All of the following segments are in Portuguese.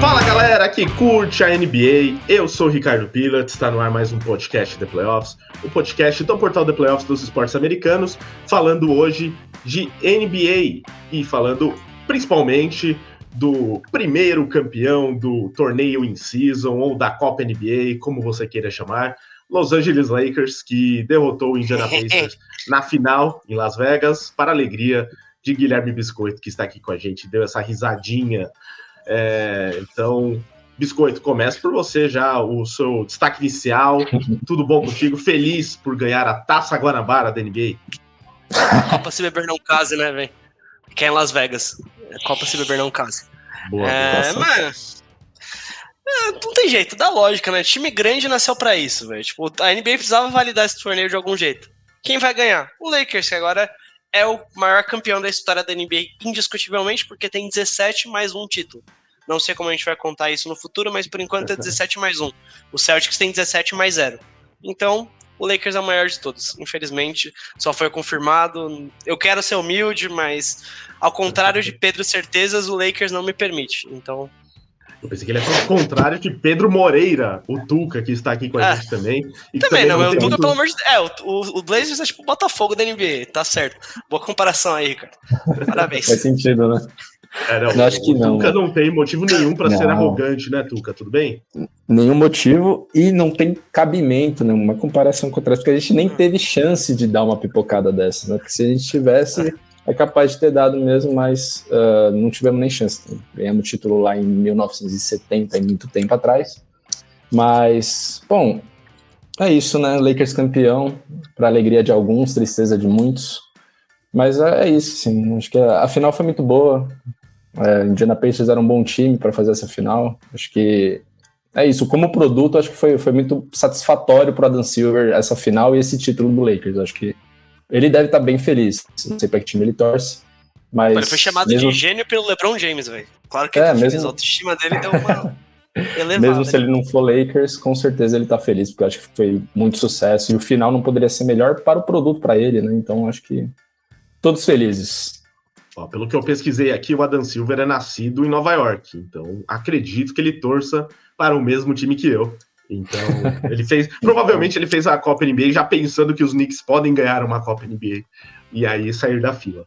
Fala galera que curte a NBA, eu sou o Ricardo Pilat, está no ar mais um podcast The Playoffs, o podcast do portal The Playoffs dos esportes americanos, falando hoje de NBA e falando principalmente do primeiro campeão do torneio in season ou da Copa NBA, como você queira chamar, Los Angeles Lakers, que derrotou o Indiana Pacers na final em Las Vegas, para a alegria de Guilherme Biscoito, que está aqui com a gente, deu essa risadinha é, então, Biscoito, começa por você já, o seu destaque inicial. Tudo bom contigo? Feliz por ganhar a Taça Guanabara da NBA? Copa se beber não case, né, velho? Que é em Las Vegas. Copa se beber não case. Boa, é, mano. É, não tem jeito, dá lógica, né? Time grande nasceu para isso, velho. Tipo, a NBA precisava validar esse torneio de algum jeito. Quem vai ganhar? O Lakers, que agora é o maior campeão da história da NBA, indiscutivelmente, porque tem 17 mais um título. Não sei como a gente vai contar isso no futuro, mas por enquanto é 17 mais 1. O Celtics tem 17 mais 0. Então, o Lakers é o maior de todos. Infelizmente, só foi confirmado. Eu quero ser humilde, mas ao contrário de Pedro Certezas, o Lakers não me permite. Então. Eu pensei que ele ia ser o contrário de Pedro Moreira, o Tuca, que está aqui com a é, gente também. também, também não, o Tuca, muito... pelo amor de Deus. É, o, o Blazers é tipo o Botafogo da NBA, tá certo. Boa comparação aí, cara. Parabéns. Faz sentido, né? É, não, acho que não. Tuca não tem motivo nenhum para ser arrogante, né, Tuca? Tudo bem? Nenhum motivo e não tem cabimento, né? Uma comparação com outras, porque a gente nem teve chance de dar uma pipocada dessa, né? Porque se a gente tivesse, é capaz de ter dado mesmo, mas uh, não tivemos nem chance. Ganhamos o título lá em 1970, em muito tempo atrás. Mas, bom, é isso, né? Lakers campeão, para alegria de alguns, tristeza de muitos. Mas é, é isso, sim. Acho que a final foi muito boa. É, Indiana Pacers era um bom time para fazer essa final. Acho que é isso. Como produto, acho que foi, foi muito satisfatório para Adam Silver essa final e esse título do Lakers. Acho que ele deve estar tá bem feliz. Não sei para que time ele torce. Mas ele foi chamado mesmo... de gênio pelo LeBron James, velho. Claro que é, ele mesmo... a autoestima dele deu uma. Elevada, mesmo se ele não for Lakers, com certeza ele tá feliz, porque acho que foi muito sucesso. E o final não poderia ser melhor para o produto para ele, né? Então acho que todos felizes. Ó, pelo que eu pesquisei aqui, o Adam Silver é nascido em Nova York, então acredito que ele torça para o mesmo time que eu. Então, ele fez. Provavelmente ele fez a Copa NBA já pensando que os Knicks podem ganhar uma Copa NBA e aí sair da fila.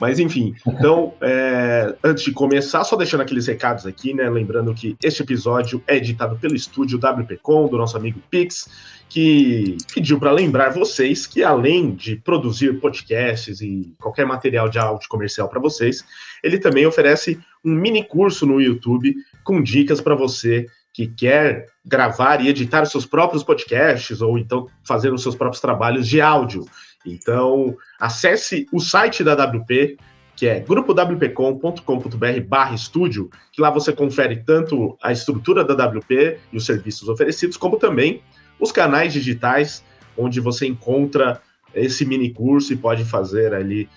Mas enfim, então, é, antes de começar, só deixando aqueles recados aqui, né? Lembrando que este episódio é editado pelo estúdio WPcom, do nosso amigo Pix que pediu para lembrar vocês que, além de produzir podcasts e qualquer material de áudio comercial para vocês, ele também oferece um mini curso no YouTube com dicas para você que quer gravar e editar os seus próprios podcasts ou então fazer os seus próprios trabalhos de áudio. Então, acesse o site da WP, que é grupowpcom.com.br barra estúdio, que lá você confere tanto a estrutura da WP e os serviços oferecidos, como também os canais digitais onde você encontra esse mini curso e pode fazer ali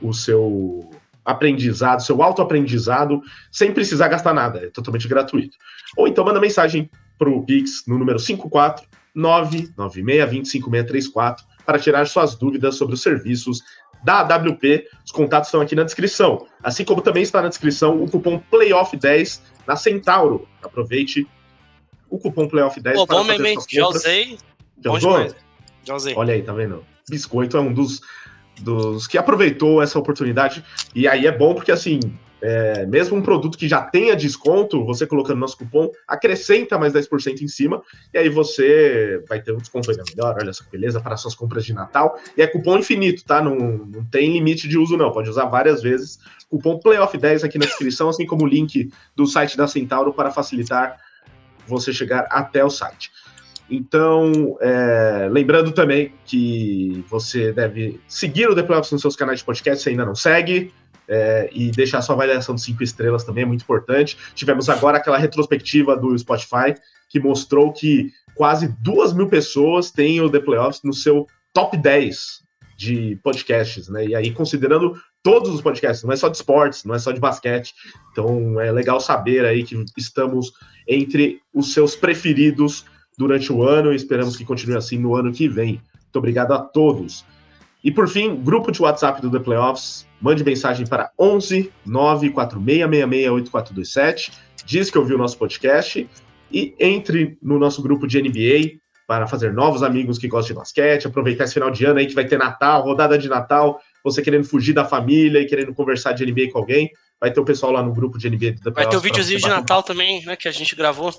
o seu aprendizado, seu autoaprendizado, sem precisar gastar nada, é totalmente gratuito. Ou então manda mensagem para o Pix no número 54996205634 para tirar suas dúvidas sobre os serviços da AWP. Os contatos estão aqui na descrição. Assim como também está na descrição o cupom PLAYOFF10 na Centauro. Aproveite o cupom Playoff 10 Pô, para bom fazer suas já usei. Já usou? Já usei. Olha aí, tá vendo? Biscoito é um dos, dos que aproveitou essa oportunidade. E aí é bom porque, assim, é, mesmo um produto que já tenha desconto, você colocando nosso cupom, acrescenta mais 10% em cima, e aí você vai ter um desconto ainda melhor, olha só que beleza, para suas compras de Natal. E é cupom infinito, tá? Não, não tem limite de uso, não. Pode usar várias vezes. Cupom Playoff10 aqui na descrição, assim como o link do site da Centauro para facilitar você chegar até o site. Então, é, lembrando também que você deve seguir o The Playoffs nos seus canais de podcast se ainda não segue. É, e deixar sua avaliação de cinco estrelas também é muito importante. Tivemos agora aquela retrospectiva do Spotify que mostrou que quase duas mil pessoas têm o The Playoffs no seu top 10 de podcasts, né? E aí, considerando todos os podcasts, não é só de esportes, não é só de basquete. Então é legal saber aí que estamos entre os seus preferidos durante o ano e esperamos que continue assim no ano que vem. Muito obrigado a todos. E por fim, grupo de WhatsApp do The Playoffs, mande mensagem para 11 946668427, diz que ouviu o nosso podcast e entre no nosso grupo de NBA para fazer novos amigos que gostam de basquete, aproveitar esse final de ano aí que vai ter Natal, rodada de Natal, você querendo fugir da família e querendo conversar de NBA com alguém, vai ter o pessoal lá no grupo de NBA do The Vai ter o videozinho de Natal também, né, que a gente gravou.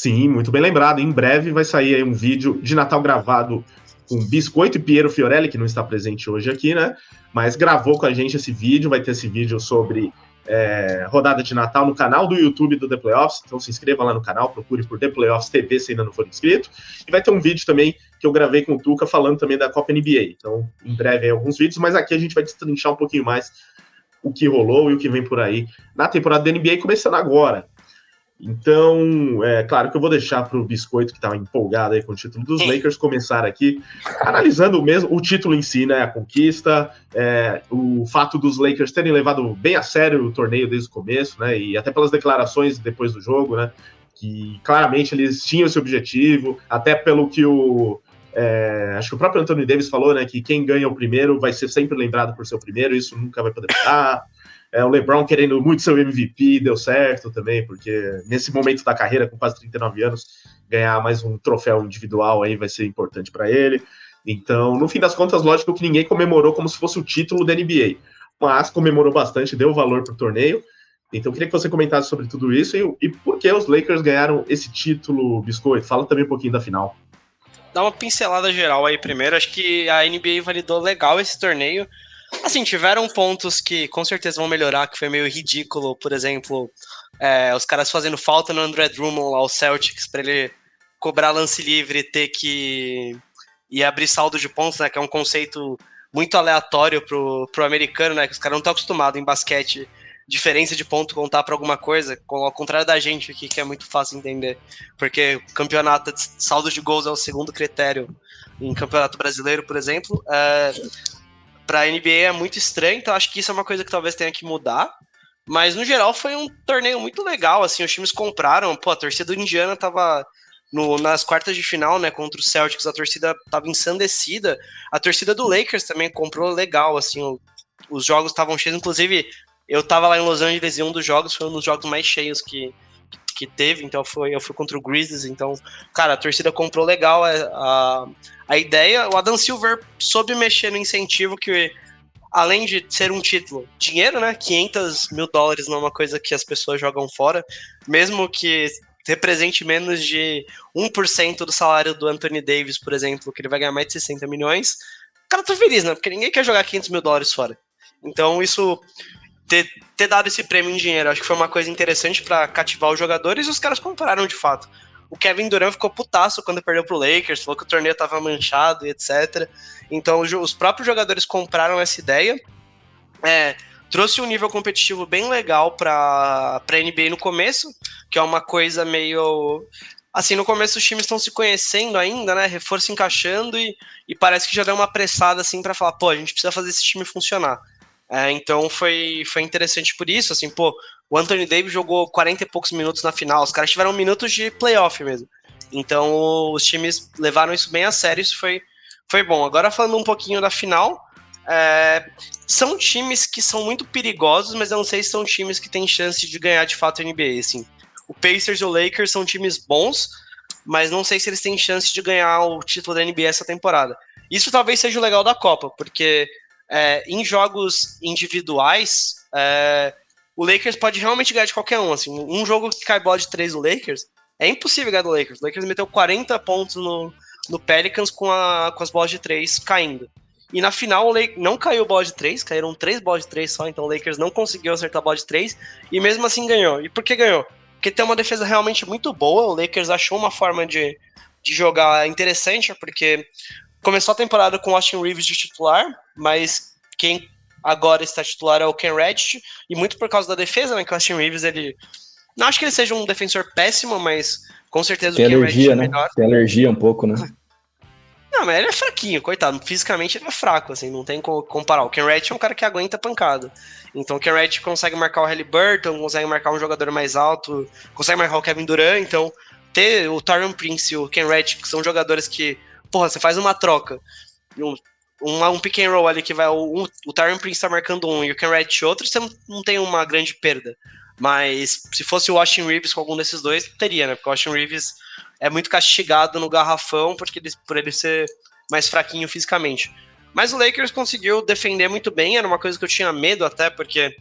Sim, muito bem lembrado. Em breve vai sair aí um vídeo de Natal gravado com Biscoito e Piero Fiorelli, que não está presente hoje aqui, né? Mas gravou com a gente esse vídeo, vai ter esse vídeo sobre é, rodada de Natal no canal do YouTube do The Playoffs. Então se inscreva lá no canal, procure por The Playoffs TV se ainda não for inscrito. E vai ter um vídeo também que eu gravei com o Tuca falando também da Copa NBA. Então, em breve aí alguns vídeos, mas aqui a gente vai destrinchar um pouquinho mais o que rolou e o que vem por aí na temporada da NBA começando agora. Então, é claro que eu vou deixar para o Biscoito, que estava empolgado aí com o título dos Lakers, começar aqui, analisando mesmo o título em si, né? A conquista, é, o fato dos Lakers terem levado bem a sério o torneio desde o começo, né? E até pelas declarações depois do jogo, né? Que claramente eles tinham esse objetivo, até pelo que o. É, acho que o próprio Anthony Davis falou, né? Que quem ganha o primeiro vai ser sempre lembrado por ser o primeiro, isso nunca vai poder mudar. É, o LeBron querendo muito seu MVP, deu certo também, porque nesse momento da carreira, com quase 39 anos, ganhar mais um troféu individual aí vai ser importante para ele. Então, no fim das contas, lógico que ninguém comemorou como se fosse o título da NBA, mas comemorou bastante, deu valor para o torneio. Então, queria que você comentasse sobre tudo isso e, e por que os Lakers ganharam esse título, Biscoito. Fala também um pouquinho da final. Dá uma pincelada geral aí primeiro. Acho que a NBA validou legal esse torneio Assim, tiveram pontos que com certeza vão melhorar, que foi meio ridículo, por exemplo, é, os caras fazendo falta no André Drummond lá, o Celtics, para ele cobrar lance livre e ter que ir abrir saldo de pontos, né? Que é um conceito muito aleatório pro, pro americano, né? Que os caras não estão acostumados em basquete, diferença de ponto contar para alguma coisa, ao contrário da gente aqui, que é muito fácil entender. Porque campeonato de saldo de gols é o segundo critério em campeonato brasileiro, por exemplo. É, para a NBA é muito estranho, então acho que isso é uma coisa que talvez tenha que mudar. Mas no geral foi um torneio muito legal, assim, os times compraram, pô, a torcida do Indiana tava no, nas quartas de final, né, contra o Celtics, a torcida tava ensandecida. A torcida do Lakers também comprou legal, assim, o, os jogos estavam cheios, inclusive eu tava lá em Los Angeles e um dos jogos foi um dos jogos mais cheios que, que teve, então foi, eu fui contra o Grizzlies, então, cara, a torcida comprou legal a, a, a ideia. O Adam Silver soube mexer no incentivo que, além de ser um título, dinheiro, né, 500 mil dólares não é uma coisa que as pessoas jogam fora, mesmo que represente menos de 1% do salário do Anthony Davis, por exemplo, que ele vai ganhar mais de 60 milhões, o cara tá feliz, né, porque ninguém quer jogar 500 mil dólares fora. Então, isso ter, ter dado esse prêmio em dinheiro. Acho que foi uma coisa interessante para cativar os jogadores e os caras compraram de fato. O Kevin Durant ficou putaço quando perdeu pro Lakers, falou que o torneio tava manchado e etc. Então os próprios jogadores compraram essa ideia. É, trouxe um nível competitivo bem legal para a NBA no começo, que é uma coisa meio. Assim, no começo os times estão se conhecendo ainda, né? Reforço encaixando e, e parece que já deu uma pressada assim para falar, pô, a gente precisa fazer esse time funcionar. É, então foi, foi interessante por isso, assim, pô, o Anthony Davis jogou 40 e poucos minutos na final, os caras tiveram minutos de playoff mesmo. Então os times levaram isso bem a sério, isso foi, foi bom. Agora falando um pouquinho da final, é, são times que são muito perigosos, mas eu não sei se são times que têm chance de ganhar de fato a NBA, assim. O Pacers e o Lakers são times bons, mas não sei se eles têm chance de ganhar o título da NBA essa temporada. Isso talvez seja o legal da Copa, porque é, em jogos individuais, é, o Lakers pode realmente ganhar de qualquer um. Assim, um jogo que cai bola de 3 do Lakers, é impossível ganhar do Lakers. O Lakers meteu 40 pontos no, no Pelicans com, a, com as bolas de 3 caindo. E na final o Lakers não caiu bola de 3, caíram 3 bolas de 3 só, então o Lakers não conseguiu acertar a bola de 3 e mesmo assim ganhou. E por que ganhou? Porque tem uma defesa realmente muito boa, o Lakers achou uma forma de, de jogar interessante, porque começou a temporada com o Austin Reeves de titular, mas quem agora está titular é o Ken Reddit, e muito por causa da defesa, né, que o Austin Reeves, ele... Não acho que ele seja um defensor péssimo, mas com certeza Tem o Ken alergia, Reddit é né? melhor. Tem alergia um pouco, né? Não, mas ele é fraquinho, coitado. Fisicamente ele é fraco, assim, não tem como comparar. O Ken Ratch é um cara que aguenta pancada. Então o Ken Ratch consegue marcar o Halliburton, consegue marcar um jogador mais alto, consegue marcar o Kevin Durant, então ter o Tyron Prince e o Ken Ratch, que são jogadores que, porra, você faz uma troca, um, um, um pick and roll ali que vai, um, o Tyron Prince tá marcando um e o Ken Ratch outro, você não, não tem uma grande perda. Mas se fosse o Austin Reeves com algum desses dois, teria, né? Porque o Austin Reeves é muito castigado no garrafão porque ele, por ele ser mais fraquinho fisicamente. Mas o Lakers conseguiu defender muito bem, era uma coisa que eu tinha medo até, porque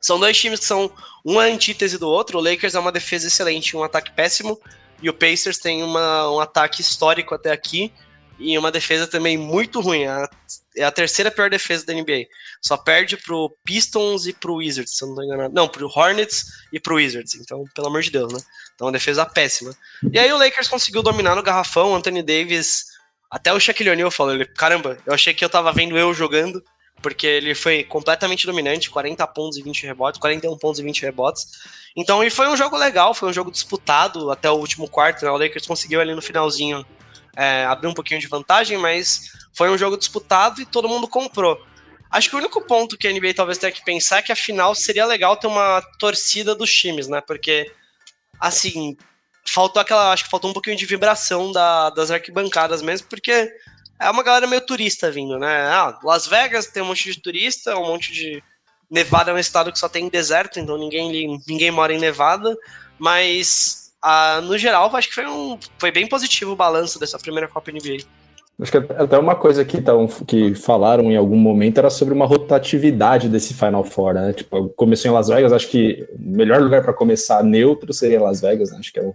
são dois times que são uma antítese do outro. O Lakers é uma defesa excelente, um ataque péssimo, e o Pacers tem uma, um ataque histórico até aqui e uma defesa também muito ruim. É a terceira pior defesa da NBA. Só perde pro Pistons e pro Wizards, se eu não tô enganado. Não, pro Hornets e pro Wizards. Então, pelo amor de Deus, né? Então, uma defesa péssima. E aí o Lakers conseguiu dominar no garrafão. Anthony Davis, até o Shaquille O'Neal falou, ele, caramba, eu achei que eu tava vendo eu jogando, porque ele foi completamente dominante, 40 pontos e 20 rebotes, 41 pontos e 20 rebotes. Então, e foi um jogo legal, foi um jogo disputado até o último quarto, né? O Lakers conseguiu ali no finalzinho é, abrir um pouquinho de vantagem, mas foi um jogo disputado e todo mundo comprou. Acho que o único ponto que a NBA talvez tenha que pensar é que a final seria legal ter uma torcida dos times, né? Porque, assim, faltou aquela. Acho que faltou um pouquinho de vibração da, das arquibancadas mesmo, porque é uma galera meio turista vindo, né? Ah, Las Vegas tem um monte de turista, um monte de. Nevada é um estado que só tem deserto, então ninguém, ninguém mora em Nevada, mas ah, no geral, acho que foi, um, foi bem positivo o balanço dessa primeira Copa NBA. Acho que até uma coisa que, que falaram em algum momento era sobre uma rotatividade desse Final Four, né? Tipo, começou em Las Vegas, acho que o melhor lugar para começar neutro seria Las Vegas, né? Acho que é o,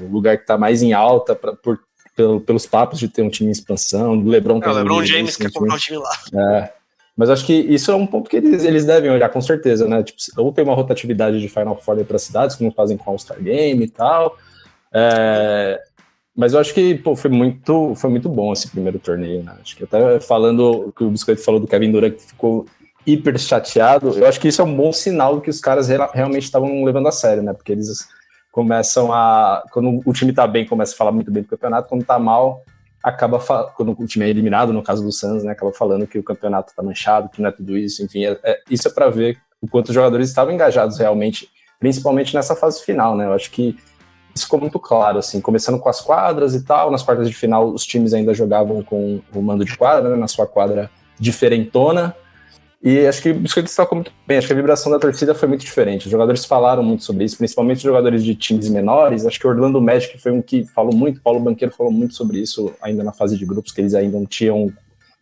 o lugar que está mais em alta pra, por, pelo, pelos papos de ter um time em expansão. O LeBron, é, o LeBron James quer comprar um time lá. É. Mas acho que isso é um ponto que eles, eles devem olhar com certeza, né? Tipo, ou tem uma rotatividade de Final Four para cidades, como fazem com o All-Star Game e tal. É, mas eu acho que pô, foi, muito, foi muito bom esse primeiro torneio, né? Acho que até falando o que o Biscoito falou do Kevin Durant, que ficou hiper chateado, eu acho que isso é um bom sinal que os caras realmente estavam levando a sério, né? Porque eles começam a. Quando o time tá bem, começa a falar muito bem do campeonato, quando tá mal, acaba quando o time é eliminado, no caso do Suns, né, acaba falando que o campeonato está manchado, que não é tudo isso, enfim, é, é, isso é para ver o quanto os jogadores estavam engajados realmente, principalmente nessa fase final, né? Eu acho que isso ficou muito claro, assim, começando com as quadras e tal, nas quartas de final os times ainda jogavam com o mando de quadra, né, na sua quadra diferentona, e acho que isso que destacou muito bem, acho que a vibração da torcida foi muito diferente. Os jogadores falaram muito sobre isso, principalmente os jogadores de times menores. Acho que o Orlando Magic foi um que falou muito, Paulo Banqueiro falou muito sobre isso ainda na fase de grupos, que eles ainda não tinham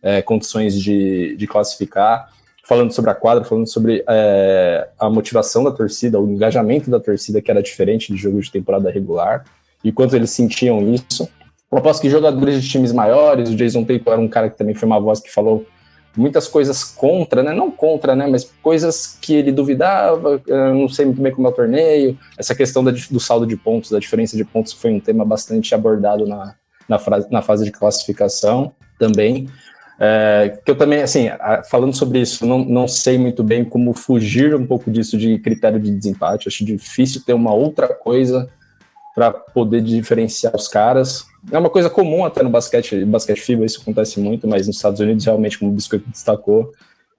é, condições de, de classificar. Falando sobre a quadra, falando sobre é, a motivação da torcida, o engajamento da torcida, que era diferente de jogos de temporada regular, e quanto eles sentiam isso. Eu aposto que jogadores de times maiores, o Jason Tatum era um cara que também foi uma voz que falou muitas coisas contra, né? Não contra, né? Mas coisas que ele duvidava, não sei muito bem como é o torneio. Essa questão da, do saldo de pontos, da diferença de pontos, foi um tema bastante abordado na, na, na fase de classificação também. É, que eu também, assim, falando sobre isso, não, não sei muito bem como fugir um pouco disso de critério de desempate. Acho difícil ter uma outra coisa para poder diferenciar os caras. É uma coisa comum até no basquete, basquete FIBA, isso acontece muito, mas nos Estados Unidos, realmente, como o Biscoito destacou,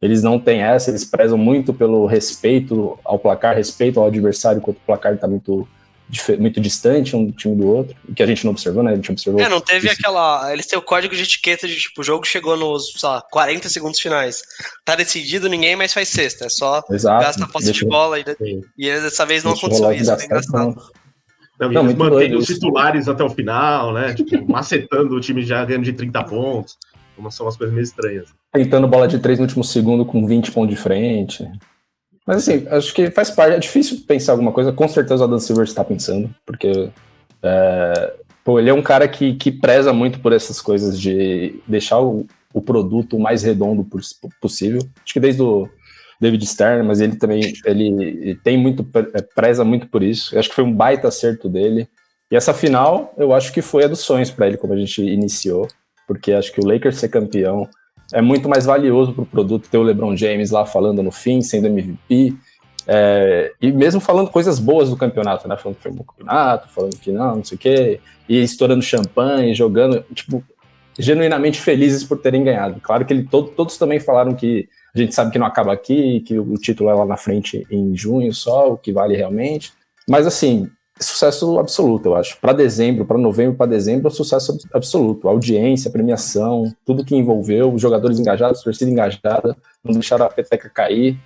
eles não têm essa, eles prezam muito pelo respeito ao placar, respeito ao adversário, enquanto o placar está muito, muito distante um time do outro, que a gente não observou, né? A gente observou. É, não teve isso. aquela. Eles têm o código de etiqueta de tipo, o jogo chegou nos, sei lá, 40 segundos finais. Tá decidido, ninguém mais faz sexta. É só Exato. gasta a posse de bola e, e dessa vez não aconteceu isso. É engraçado. Não, não, eles mantêm os titulares até o final, né? Tipo, macetando o time já ganhando de 30 pontos. Uma, são umas coisas meio estranhas. Tentando bola de 3 no último segundo com 20 pontos de frente. Mas assim, acho que faz parte. É difícil pensar alguma coisa. Com certeza o Adam Silver está pensando, porque é, pô, ele é um cara que, que preza muito por essas coisas de deixar o, o produto o mais redondo possível. Acho que desde o David Stern, mas ele também ele tem muito é, preza muito por isso. Eu acho que foi um baita acerto dele. E essa final, eu acho que foi a dos sonhos para ele, como a gente iniciou, porque acho que o Lakers ser campeão é muito mais valioso para o produto ter o LeBron James lá falando no fim, sendo MVP, é, e mesmo falando coisas boas do campeonato, né? Falando que foi um bom campeonato, falando que não, não sei o quê, e estourando champanhe, jogando. Tipo, genuinamente felizes por terem ganhado. Claro que ele, todo, todos também falaram que a gente sabe que não acaba aqui, que o título é lá na frente em junho só, o que vale realmente. Mas assim, sucesso absoluto, eu acho. Para dezembro, para novembro, para dezembro, sucesso absoluto. Audiência, premiação, tudo que envolveu, os jogadores engajados, torcida engajada, não deixaram a peteca cair,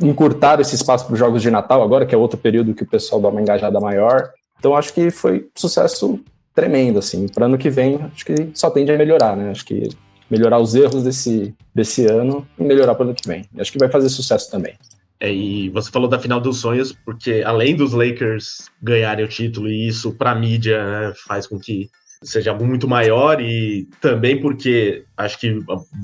encurtaram esse espaço para os jogos de Natal agora, que é outro período que o pessoal dá uma engajada maior. Então acho que foi sucesso tremendo, assim. Para ano que vem, acho que só tende a melhorar, né? Acho que melhorar os erros desse, desse ano e melhorar para o ano que vem. Acho que vai fazer sucesso também. É, e você falou da final dos sonhos, porque além dos Lakers ganharem o título, e isso para a mídia né, faz com que seja muito maior, e também porque acho que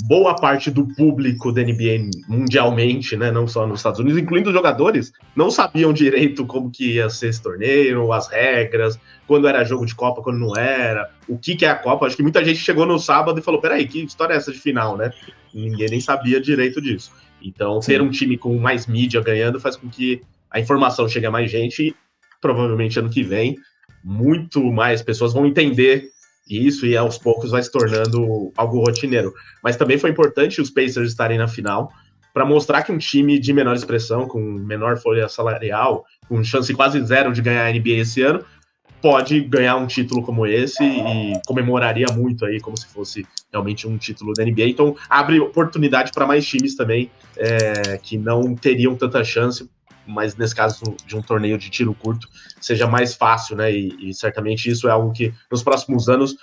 boa parte do público da NBA mundialmente, né, não só nos Estados Unidos, incluindo os jogadores, não sabiam direito como que ia ser esse torneio, as regras, quando era jogo de Copa, quando não era, o que, que é a Copa. Acho que muita gente chegou no sábado e falou: peraí, que história é essa de final, né? ninguém nem sabia direito disso. Então, Sim. ter um time com mais mídia ganhando faz com que a informação chegue a mais gente e provavelmente ano que vem muito mais pessoas vão entender isso e aos poucos vai se tornando algo rotineiro. Mas também foi importante os Pacers estarem na final para mostrar que um time de menor expressão, com menor folha salarial, com chance quase zero de ganhar a NBA esse ano, pode ganhar um título como esse e comemoraria muito aí, como se fosse realmente um título da NBA. Então, abre oportunidade para mais times também é, que não teriam tanta chance, mas nesse caso de um torneio de tiro curto, seja mais fácil, né? E, e certamente isso é algo que nos próximos anos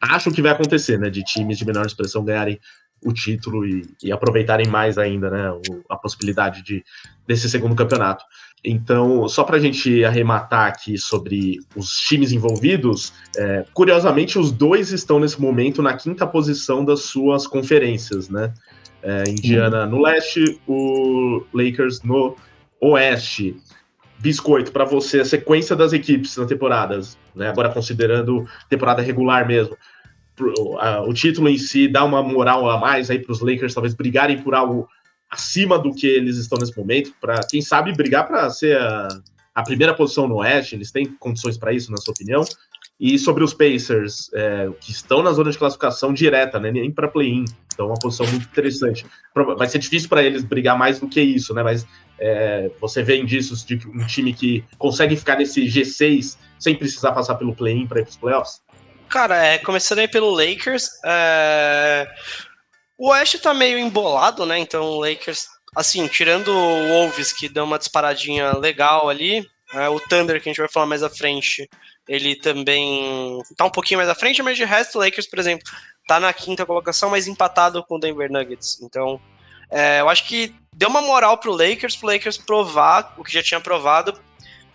acho que vai acontecer, né? De times de menor expressão ganharem o título e, e aproveitarem mais ainda, né? O, a possibilidade de, desse segundo campeonato. Então, só para a gente arrematar aqui sobre os times envolvidos, é, curiosamente, os dois estão nesse momento na quinta posição das suas conferências, né? É, Indiana no leste, o Lakers no oeste. Biscoito, para você, a sequência das equipes na temporada, né? agora considerando temporada regular mesmo. O título em si dá uma moral a mais aí para os Lakers talvez brigarem por algo acima do que eles estão nesse momento, para quem sabe brigar para ser a, a, primeira posição no Oeste, eles têm condições para isso, na sua opinião? E sobre os Pacers, é, que estão na zona de classificação direta, né, nem para play-in, então uma posição muito interessante. Vai ser difícil para eles brigar mais do que isso, né? Mas é, você vê indícios de um time que consegue ficar nesse G6 sem precisar passar pelo play-in para ir para os playoffs? Cara, é, começando aí pelo Lakers, é, o Oeste tá meio embolado, né? Então o Lakers, assim, tirando o Wolves, que deu uma disparadinha legal ali, é, o Thunder, que a gente vai falar mais à frente, ele também tá um pouquinho mais à frente, mas de resto, o Lakers, por exemplo, tá na quinta colocação, mas empatado com o Denver Nuggets. Então, é, eu acho que deu uma moral pro Lakers, pro Lakers provar o que já tinha provado,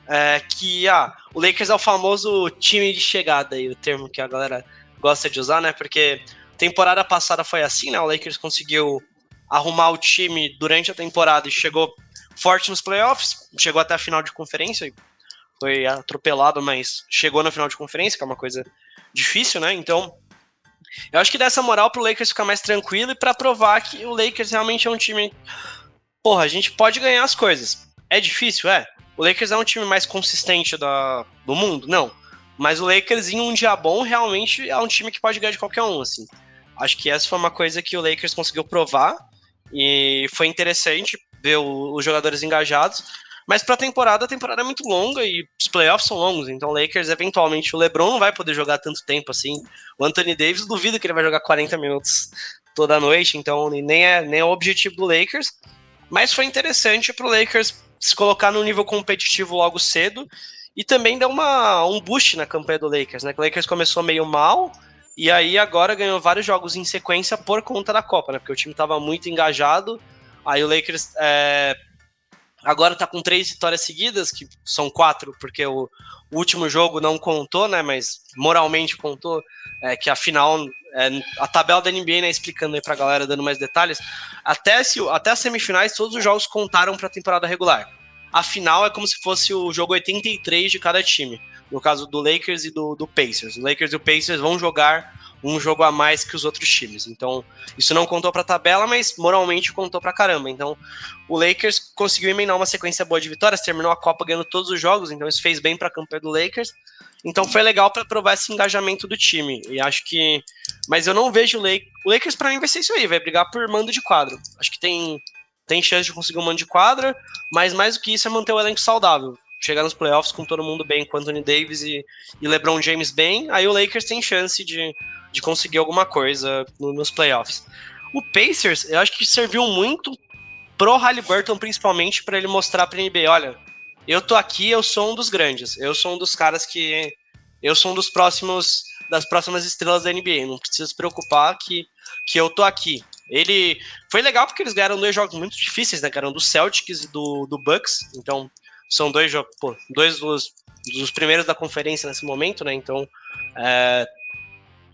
é, que ah, o Lakers é o famoso time de chegada, aí, o termo que a galera gosta de usar, né? Porque Temporada passada foi assim, né? O Lakers conseguiu arrumar o time durante a temporada e chegou forte nos playoffs, chegou até a final de conferência, foi atropelado, mas chegou na final de conferência, que é uma coisa difícil, né? Então, eu acho que dessa moral pro Lakers ficar mais tranquilo e para provar que o Lakers realmente é um time. Porra, a gente pode ganhar as coisas. É difícil, é. O Lakers é um time mais consistente da, do mundo? Não. Mas o Lakers, em um dia bom, realmente é um time que pode ganhar de qualquer um, assim. Acho que essa foi uma coisa que o Lakers conseguiu provar e foi interessante ver os jogadores engajados. Mas para a temporada, a temporada é muito longa e os playoffs são longos, então Lakers, eventualmente, o LeBron não vai poder jogar tanto tempo assim. O Anthony Davis, duvido que ele vai jogar 40 minutos toda noite, então nem é, nem é o objetivo do Lakers. Mas foi interessante para o Lakers se colocar no nível competitivo logo cedo e também deu uma, um boost na campanha do Lakers, né? O Lakers começou meio mal, e aí agora ganhou vários jogos em sequência por conta da Copa, né? Porque o time estava muito engajado. Aí o Lakers é, agora está com três vitórias seguidas, que são quatro, porque o, último jogo não contou, né? Mas moralmente contou. É, que a final, é, a tabela da NBA, né, explicando aí pra galera, dando mais detalhes, até, se, até as semifinais, todos os jogos contaram para a temporada regular. A final é como se fosse o jogo 83 de cada time no caso do Lakers e do, do Pacers. O Lakers e o Pacers vão jogar um jogo a mais que os outros times. Então, isso não contou para a tabela, mas moralmente contou para caramba. Então, o Lakers conseguiu emendar uma sequência boa de vitórias, terminou a Copa ganhando todos os jogos, então isso fez bem para a campanha do Lakers. Então, foi legal para provar esse engajamento do time. E acho que, mas eu não vejo o Lakers, o Lakers para mim vai ser isso aí, vai brigar por mando de quadro. Acho que tem tem chance de conseguir um mando de quadra, mas mais do que isso é manter o elenco saudável chegar nos playoffs com todo mundo bem, com Anthony Davis e, e LeBron James bem, aí o Lakers tem chance de, de conseguir alguma coisa no, nos playoffs. O Pacers, eu acho que serviu muito pro Halliburton, principalmente, para ele mostrar pra NBA, olha, eu tô aqui, eu sou um dos grandes, eu sou um dos caras que... Eu sou um dos próximos, das próximas estrelas da NBA, não precisa se preocupar que, que eu tô aqui. Ele foi legal porque eles ganharam dois jogos muito difíceis, né? Ganharam do Celtics e do, do Bucks. Então, são dois jogos, pô, dois dos, dos primeiros da conferência nesse momento, né? Então é,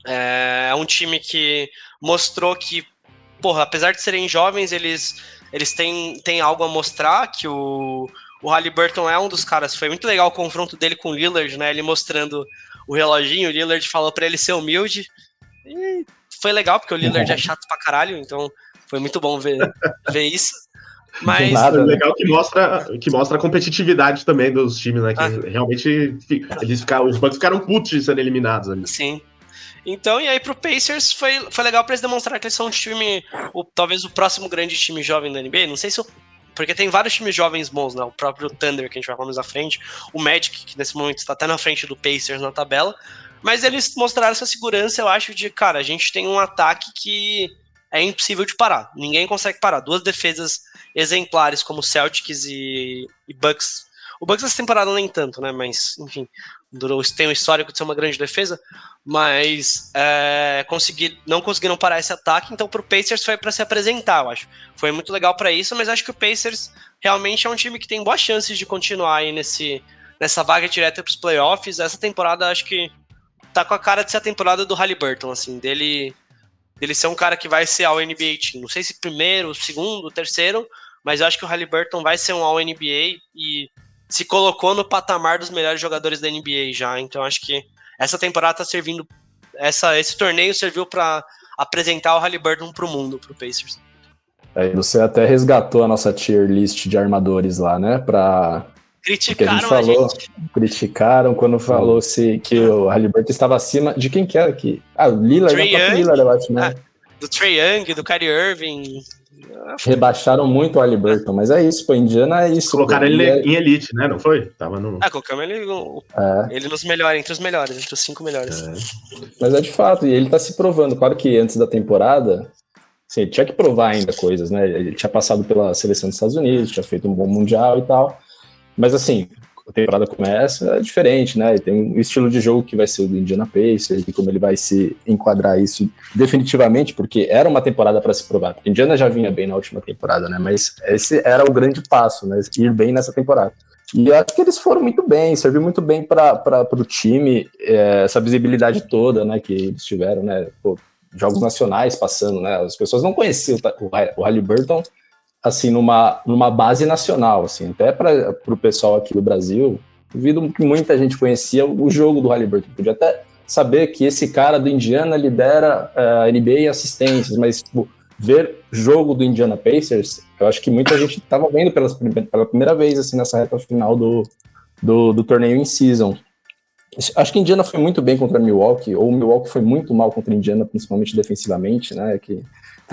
é, é um time que mostrou que, porra, apesar de serem jovens, eles, eles têm, têm algo a mostrar, que o, o Halliburton é um dos caras. Foi muito legal o confronto dele com o Lillard, né? Ele mostrando o reloginho, o Lillard falou para ele ser humilde. E foi legal, porque o Lillard é chato pra caralho, então foi muito bom ver, ver isso. Mas nada, é legal que mostra, que mostra a competitividade também dos times, né? Que ah. realmente eles ficaram, os Bucks ficaram putos de serem eliminados ali. Sim. Então, e aí pro Pacers foi, foi legal para eles demonstrar que eles são um time, o, talvez o próximo grande time jovem da NBA. Não sei se eu, porque tem vários times jovens bons, né? O próprio Thunder, que a gente vai falar mais à frente, o Magic, que nesse momento está até na frente do Pacers na tabela. Mas eles mostraram essa segurança, eu acho, de, cara, a gente tem um ataque que é impossível de parar. Ninguém consegue parar. Duas defesas exemplares como Celtics e, e Bucks. O Bucks essa temporada nem tanto, né? Mas, enfim, durou, tem um histórico de ser uma grande defesa, mas é, não conseguiram parar esse ataque, então pro Pacers foi para se apresentar, eu acho. Foi muito legal para isso, mas acho que o Pacers realmente é um time que tem boas chances de continuar aí nesse, nessa vaga direta para os playoffs. Essa temporada acho que tá com a cara de ser a temporada do Halliburton, assim, dele dele ser um cara que vai ser ao NBA Team. Não sei se primeiro, segundo, terceiro, mas eu acho que o Halliburton vai ser um All-NBA e se colocou no patamar dos melhores jogadores da NBA já. Então acho que essa temporada tá servindo. Essa, esse torneio serviu para apresentar o Halliburton para o mundo, para o Pacers. Aí você até resgatou a nossa tier list de armadores lá, né? Para Criticaram a, gente falou, a gente. Criticaram quando falou se que o Halliburton estava acima de quem que era aqui? Ah, o Trey Young, Lillard, eu acho, né? Ah, do Trey Young, do Kyrie Irving. Rebaixaram muito o Halliburton, mas é isso, pô, Indiana é isso. Colocaram ele é... em elite, né? Não foi? Tava no... Ah, colocamos ele, é. ele nos melhores, entre os melhores, entre os cinco melhores. É. Mas é de fato, e ele tá se provando. Claro que antes da temporada, assim, tinha que provar ainda coisas, né? Ele tinha passado pela seleção dos Estados Unidos, tinha feito um bom mundial e tal. Mas assim, a temporada começa, é diferente, né? Tem um estilo de jogo que vai ser o do Indiana Pacers e como ele vai se enquadrar isso definitivamente, porque era uma temporada para se provar. Indiana já vinha bem na última temporada, né? Mas esse era o grande passo, né? Ir bem nessa temporada. E eu acho que eles foram muito bem, serviu muito bem para o time, é, essa visibilidade toda, né? Que eles tiveram, né? Pô, jogos nacionais passando, né? As pessoas não conheciam o, o Halliburton assim, numa, numa base nacional, assim, até para o pessoal aqui do Brasil, duvido que muita gente conhecia o jogo do Halliburton, podia até saber que esse cara do Indiana lidera eh, a uh, NBA em assistências, mas tipo, ver jogo do Indiana Pacers, eu acho que muita gente estava vendo pelas, pela primeira vez assim nessa reta final do, do, do torneio em season. Acho que Indiana foi muito bem contra Milwaukee, ou Milwaukee foi muito mal contra Indiana, principalmente defensivamente, né? Que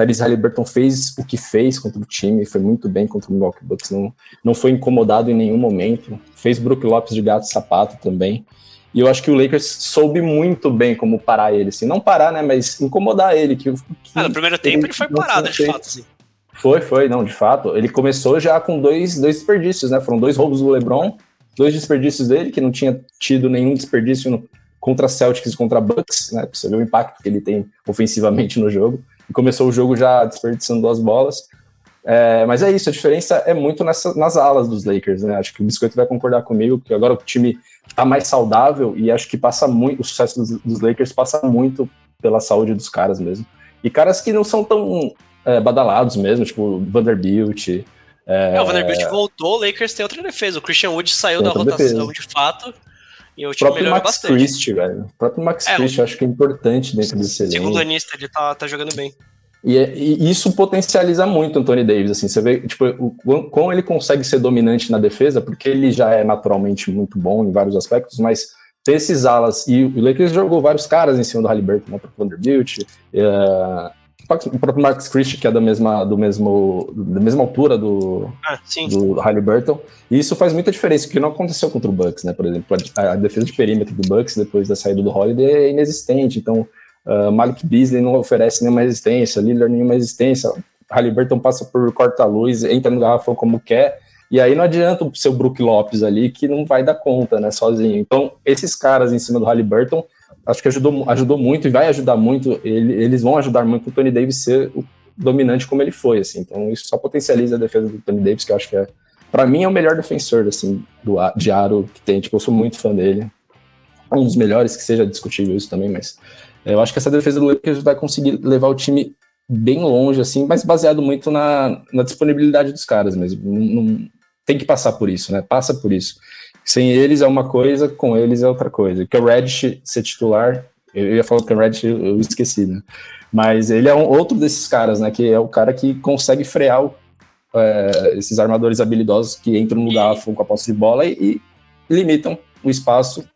Tyrese Halliburton fez o que fez contra o time, foi muito bem contra o Milwaukee Bucks, não, não foi incomodado em nenhum momento. Fez Brook Lopes de gato sapato também. E eu acho que o Lakers soube muito bem como parar ele, assim, não parar, né, mas incomodar ele. Que, que ah, no primeiro tempo ele foi parado, de fato, sim. Foi, foi, não, de fato. Ele começou já com dois, dois desperdícios, né? Foram dois roubos do LeBron, dois desperdícios dele, que não tinha tido nenhum desperdício no, contra Celtics e contra Bucks, né? Pra você ver o impacto que ele tem ofensivamente no jogo e começou o jogo já desperdiçando duas bolas. É, mas é isso, a diferença é muito nessa, nas alas dos Lakers, né? Acho que o Biscoito vai concordar comigo, que agora o time está mais saudável e acho que passa muito, o sucesso dos, dos, Lakers passa muito pela saúde dos caras mesmo. E caras que não são tão é, badalados mesmo, tipo Vanderbilt. É, é, o Vanderbilt voltou, o Lakers tem outra defesa. O Christian Wood saiu da rotação defesa. de fato. E o, o próprio Max bastante. Christie, velho. O próprio Max é, Christie, eu acho que é importante dentro desse elenco. Segundo anista, ele tá, tá jogando bem. E, é, e, isso potencializa muito o Anthony Davis, assim, você vê, tipo, o, como ele consegue ser dominante na defesa, porque ele já é naturalmente muito bom em vários aspectos, mas ter esses alas, e o Lakers jogou vários caras em cima do Halliburton, né, o Vanderbilt, uh, o próprio Max Christie, que é da mesma, do mesmo, da mesma altura do, ah, do Halliburton, e isso faz muita diferença, que não aconteceu contra o Bucks, né, por exemplo, a, a defesa de perímetro do Bucks depois da saída do Holiday é inexistente, então Uh, Malik Beasley não oferece nenhuma resistência, Lillard nenhuma resistência, Halliburton passa por corta-luz, entra no garrafão como quer, e aí não adianta o seu Brook Lopes ali, que não vai dar conta, né, sozinho. Então, esses caras em cima do Halliburton, acho que ajudou, ajudou muito e vai ajudar muito, ele, eles vão ajudar muito o Tony Davis ser o dominante como ele foi, assim. Então, isso só potencializa a defesa do Tony Davis, que eu acho que é, para mim, é o melhor defensor, assim, do, de aro que tem. Tipo, eu sou muito fã dele. Um dos melhores, que seja discutível isso também, mas eu acho que essa defesa do Lakers vai conseguir levar o time bem longe, assim, mas baseado muito na, na disponibilidade dos caras mesmo. Não, não, tem que passar por isso, né? Passa por isso. Sem eles é uma coisa, com eles é outra coisa. Que o Reddish ser titular, eu ia falar que o Reddish eu esqueci, né? Mas ele é um outro desses caras, né? Que é o cara que consegue frear o, é, esses armadores habilidosos que entram no garfo com a posse de bola e, e limitam o espaço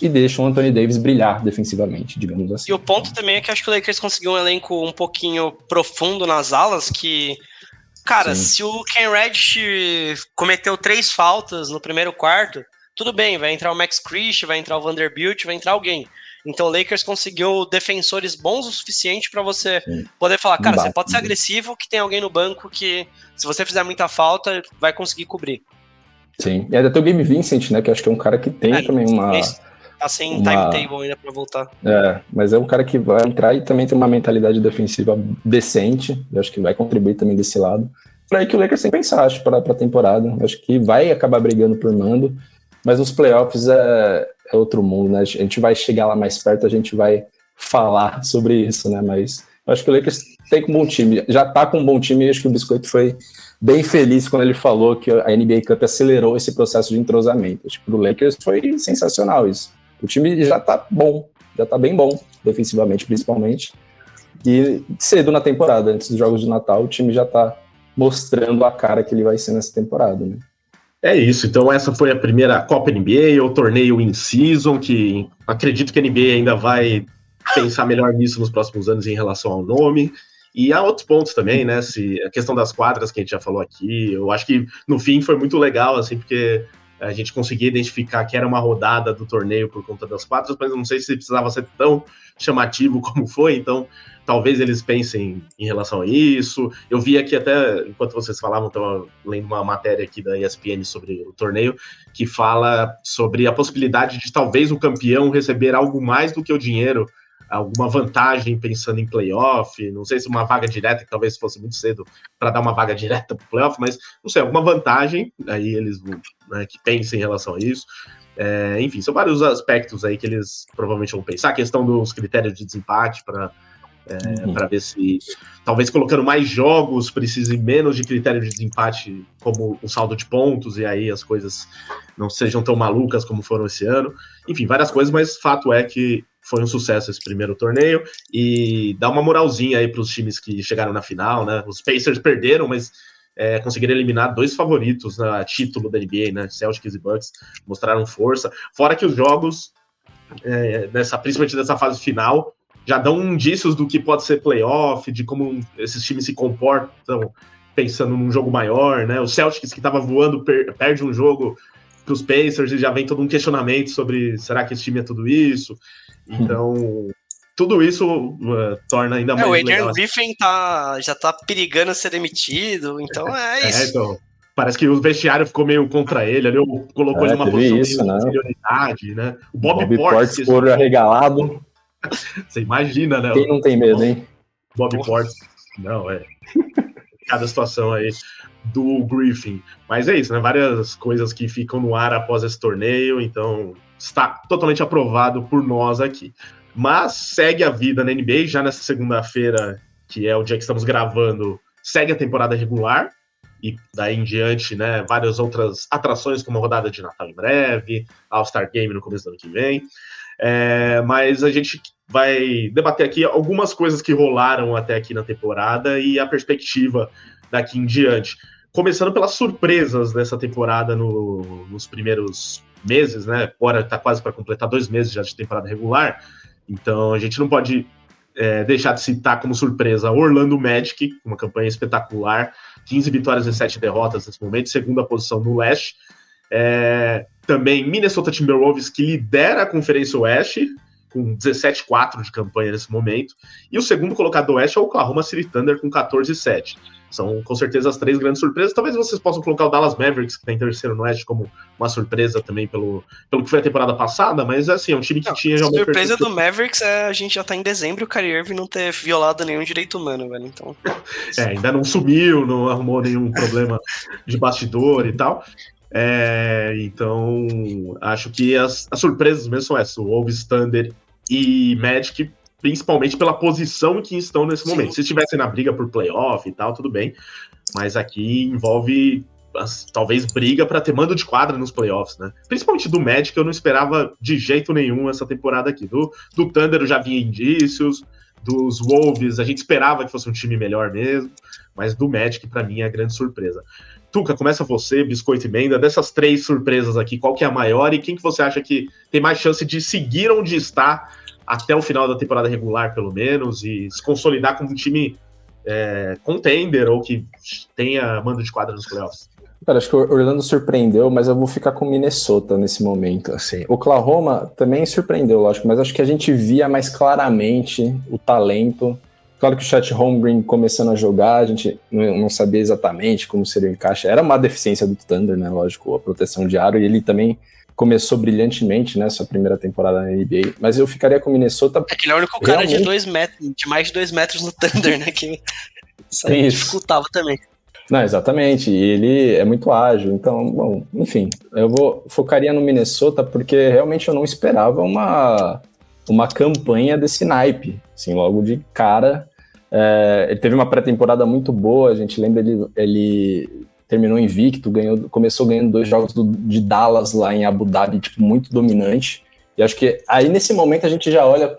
e deixam o Anthony Davis brilhar defensivamente, digamos assim. E o ponto também é que acho que o Lakers conseguiu um elenco um pouquinho profundo nas alas que Cara, Sim. se o Ken Reddish cometeu três faltas no primeiro quarto, tudo bem, vai entrar o Max Christie, vai entrar o Vanderbilt, vai entrar alguém. Então o Lakers conseguiu defensores bons o suficiente para você Sim. poder falar, cara, você pode ser agressivo que tem alguém no banco que, se você fizer muita falta, vai conseguir cobrir. Sim, e ainda tem o Game Vincent, né, que acho que é um cara que tem é, também uma tá sem uma... timetable ainda pra voltar. É, mas é um cara que vai entrar e também tem uma mentalidade defensiva decente. Eu acho que vai contribuir também desse lado. Pra aí que o Lakers tem que pensar, acho, pra, pra temporada. Eu acho que vai acabar brigando por mando, mas os playoffs é, é outro mundo, né? A gente vai chegar lá mais perto, a gente vai falar sobre isso, né? Mas eu acho que o Lakers tem um bom time. Já tá com um bom time e acho que o Biscoito foi bem feliz quando ele falou que a NBA Cup acelerou esse processo de entrosamento. Acho que pro Lakers foi sensacional isso. O time já tá bom, já tá bem bom, defensivamente principalmente. E cedo na temporada, antes dos jogos de Natal, o time já tá mostrando a cara que ele vai ser nessa temporada, né? É isso, então essa foi a primeira Copa NBA, o torneio in-season, que acredito que a NBA ainda vai pensar melhor nisso nos próximos anos em relação ao nome. E há outros pontos também, né? Se, a questão das quadras que a gente já falou aqui, eu acho que no fim foi muito legal, assim, porque a gente conseguia identificar que era uma rodada do torneio por conta das quadras, mas não sei se precisava ser tão chamativo como foi, então talvez eles pensem em relação a isso. Eu vi aqui até, enquanto vocês falavam, estava lendo uma matéria aqui da ESPN sobre o torneio, que fala sobre a possibilidade de talvez o campeão receber algo mais do que o dinheiro alguma vantagem pensando em playoff, não sei se uma vaga direta, que talvez fosse muito cedo para dar uma vaga direta para o playoff, mas não sei, alguma vantagem, aí eles né, que pensem em relação a isso. É, enfim, são vários aspectos aí que eles provavelmente vão pensar, a questão dos critérios de desempate para é, uhum. para ver se talvez colocando mais jogos precise menos de critério de desempate como o saldo de pontos e aí as coisas não sejam tão malucas como foram esse ano. Enfim, várias coisas, mas fato é que foi um sucesso esse primeiro torneio e dá uma moralzinha aí para os times que chegaram na final, né? Os Pacers perderam, mas é, conseguiram eliminar dois favoritos na título da NBA, né? Celtics e Bucks mostraram força. Fora que os jogos, é, nessa, principalmente nessa fase final, já dão indícios do que pode ser playoff, de como esses times se comportam pensando num jogo maior, né? O Celtics que estava voando per perde um jogo para os Pacers e já vem todo um questionamento sobre será que esse time é tudo isso? Então, tudo isso uh, torna ainda é, mais. É, o Adrian legal. Griffin tá, já tá perigando ser demitido, então é, é isso. É, então, parece que o vestiário ficou meio contra ele, ali colocou é, ele numa posição isso, de inferioridade, né? O Bob, Bob Portis. Portis arregalado. Você imagina, né? Quem não tem medo, hein? Bob Portis. Não, é. Cada situação aí do Griffin. Mas é isso, né? Várias coisas que ficam no ar após esse torneio, então está totalmente aprovado por nós aqui. Mas segue a vida na NBA, já nessa segunda-feira, que é o dia que estamos gravando, segue a temporada regular. e daí em diante, né, várias outras atrações, como a rodada de Natal em breve, All-Star Game no começo do ano que vem. É, mas a gente vai debater aqui algumas coisas que rolaram até aqui na temporada e a perspectiva daqui em diante. Começando pelas surpresas dessa temporada no, nos primeiros meses, né? Agora está quase para completar dois meses já de temporada regular, então a gente não pode é, deixar de citar como surpresa Orlando Magic, uma campanha espetacular, 15 vitórias e 7 derrotas nesse momento, segunda posição no leste. É, também Minnesota Timberwolves, que lidera a Conferência Oeste, com 17-4 de campanha nesse momento. E o segundo colocado do Oeste é o Oklahoma City Thunder, com 14-7. São com certeza as três grandes surpresas. Talvez vocês possam colocar o Dallas Mavericks, que está em terceiro no Oeste, como uma surpresa também pelo, pelo que foi a temporada passada, mas assim, é um time que não, tinha já uma surpresa do Mavericks é a gente já tá em dezembro e o Kyrie Irving não ter violado nenhum direito humano, velho. Então. é, ainda não sumiu, não arrumou nenhum problema de bastidor e tal. É, então, acho que as, as surpresas mesmo são essas: o Wolves, Thunder e Magic principalmente pela posição que estão nesse Sim. momento. Se estivessem na briga por playoff e tal, tudo bem, mas aqui envolve as, talvez briga para ter mando de quadra nos playoffs, né? Principalmente do Magic, eu não esperava de jeito nenhum essa temporada aqui. Do, do Thunder eu já vinha indícios, dos Wolves a gente esperava que fosse um time melhor mesmo, mas do Magic para mim é a grande surpresa. Tuca, começa você, Biscoito e Menda, dessas três surpresas aqui, qual que é a maior e quem que você acha que tem mais chance de seguir onde está até o final da temporada regular, pelo menos, e se consolidar como um time é, contender ou que tenha mando de quadra nos playoffs? Cara, acho que o Orlando surpreendeu, mas eu vou ficar com Minnesota nesse momento. Assim. Oklahoma também surpreendeu, lógico, mas acho que a gente via mais claramente o talento. Claro que o Chat Holmgren começando a jogar, a gente não, sabia exatamente como seria o encaixe. Era uma deficiência do Thunder, né? Lógico, a proteção de aro, e ele também começou brilhantemente, né, sua primeira temporada na NBA, mas eu ficaria com o Minnesota. É que ele é o único cara realmente... de dois metros, de mais de dois metros no Thunder, né, que isso dificultava também. Não, exatamente, e ele é muito ágil, então, bom, enfim, eu vou focaria no Minnesota porque realmente eu não esperava uma, uma campanha desse naipe, assim, logo de cara. É, ele teve uma pré-temporada muito boa, a gente lembra ele, ele terminou invicto, ganhou, começou ganhando dois jogos do, de Dallas lá em Abu Dhabi, tipo, muito dominante. E acho que aí nesse momento a gente já olha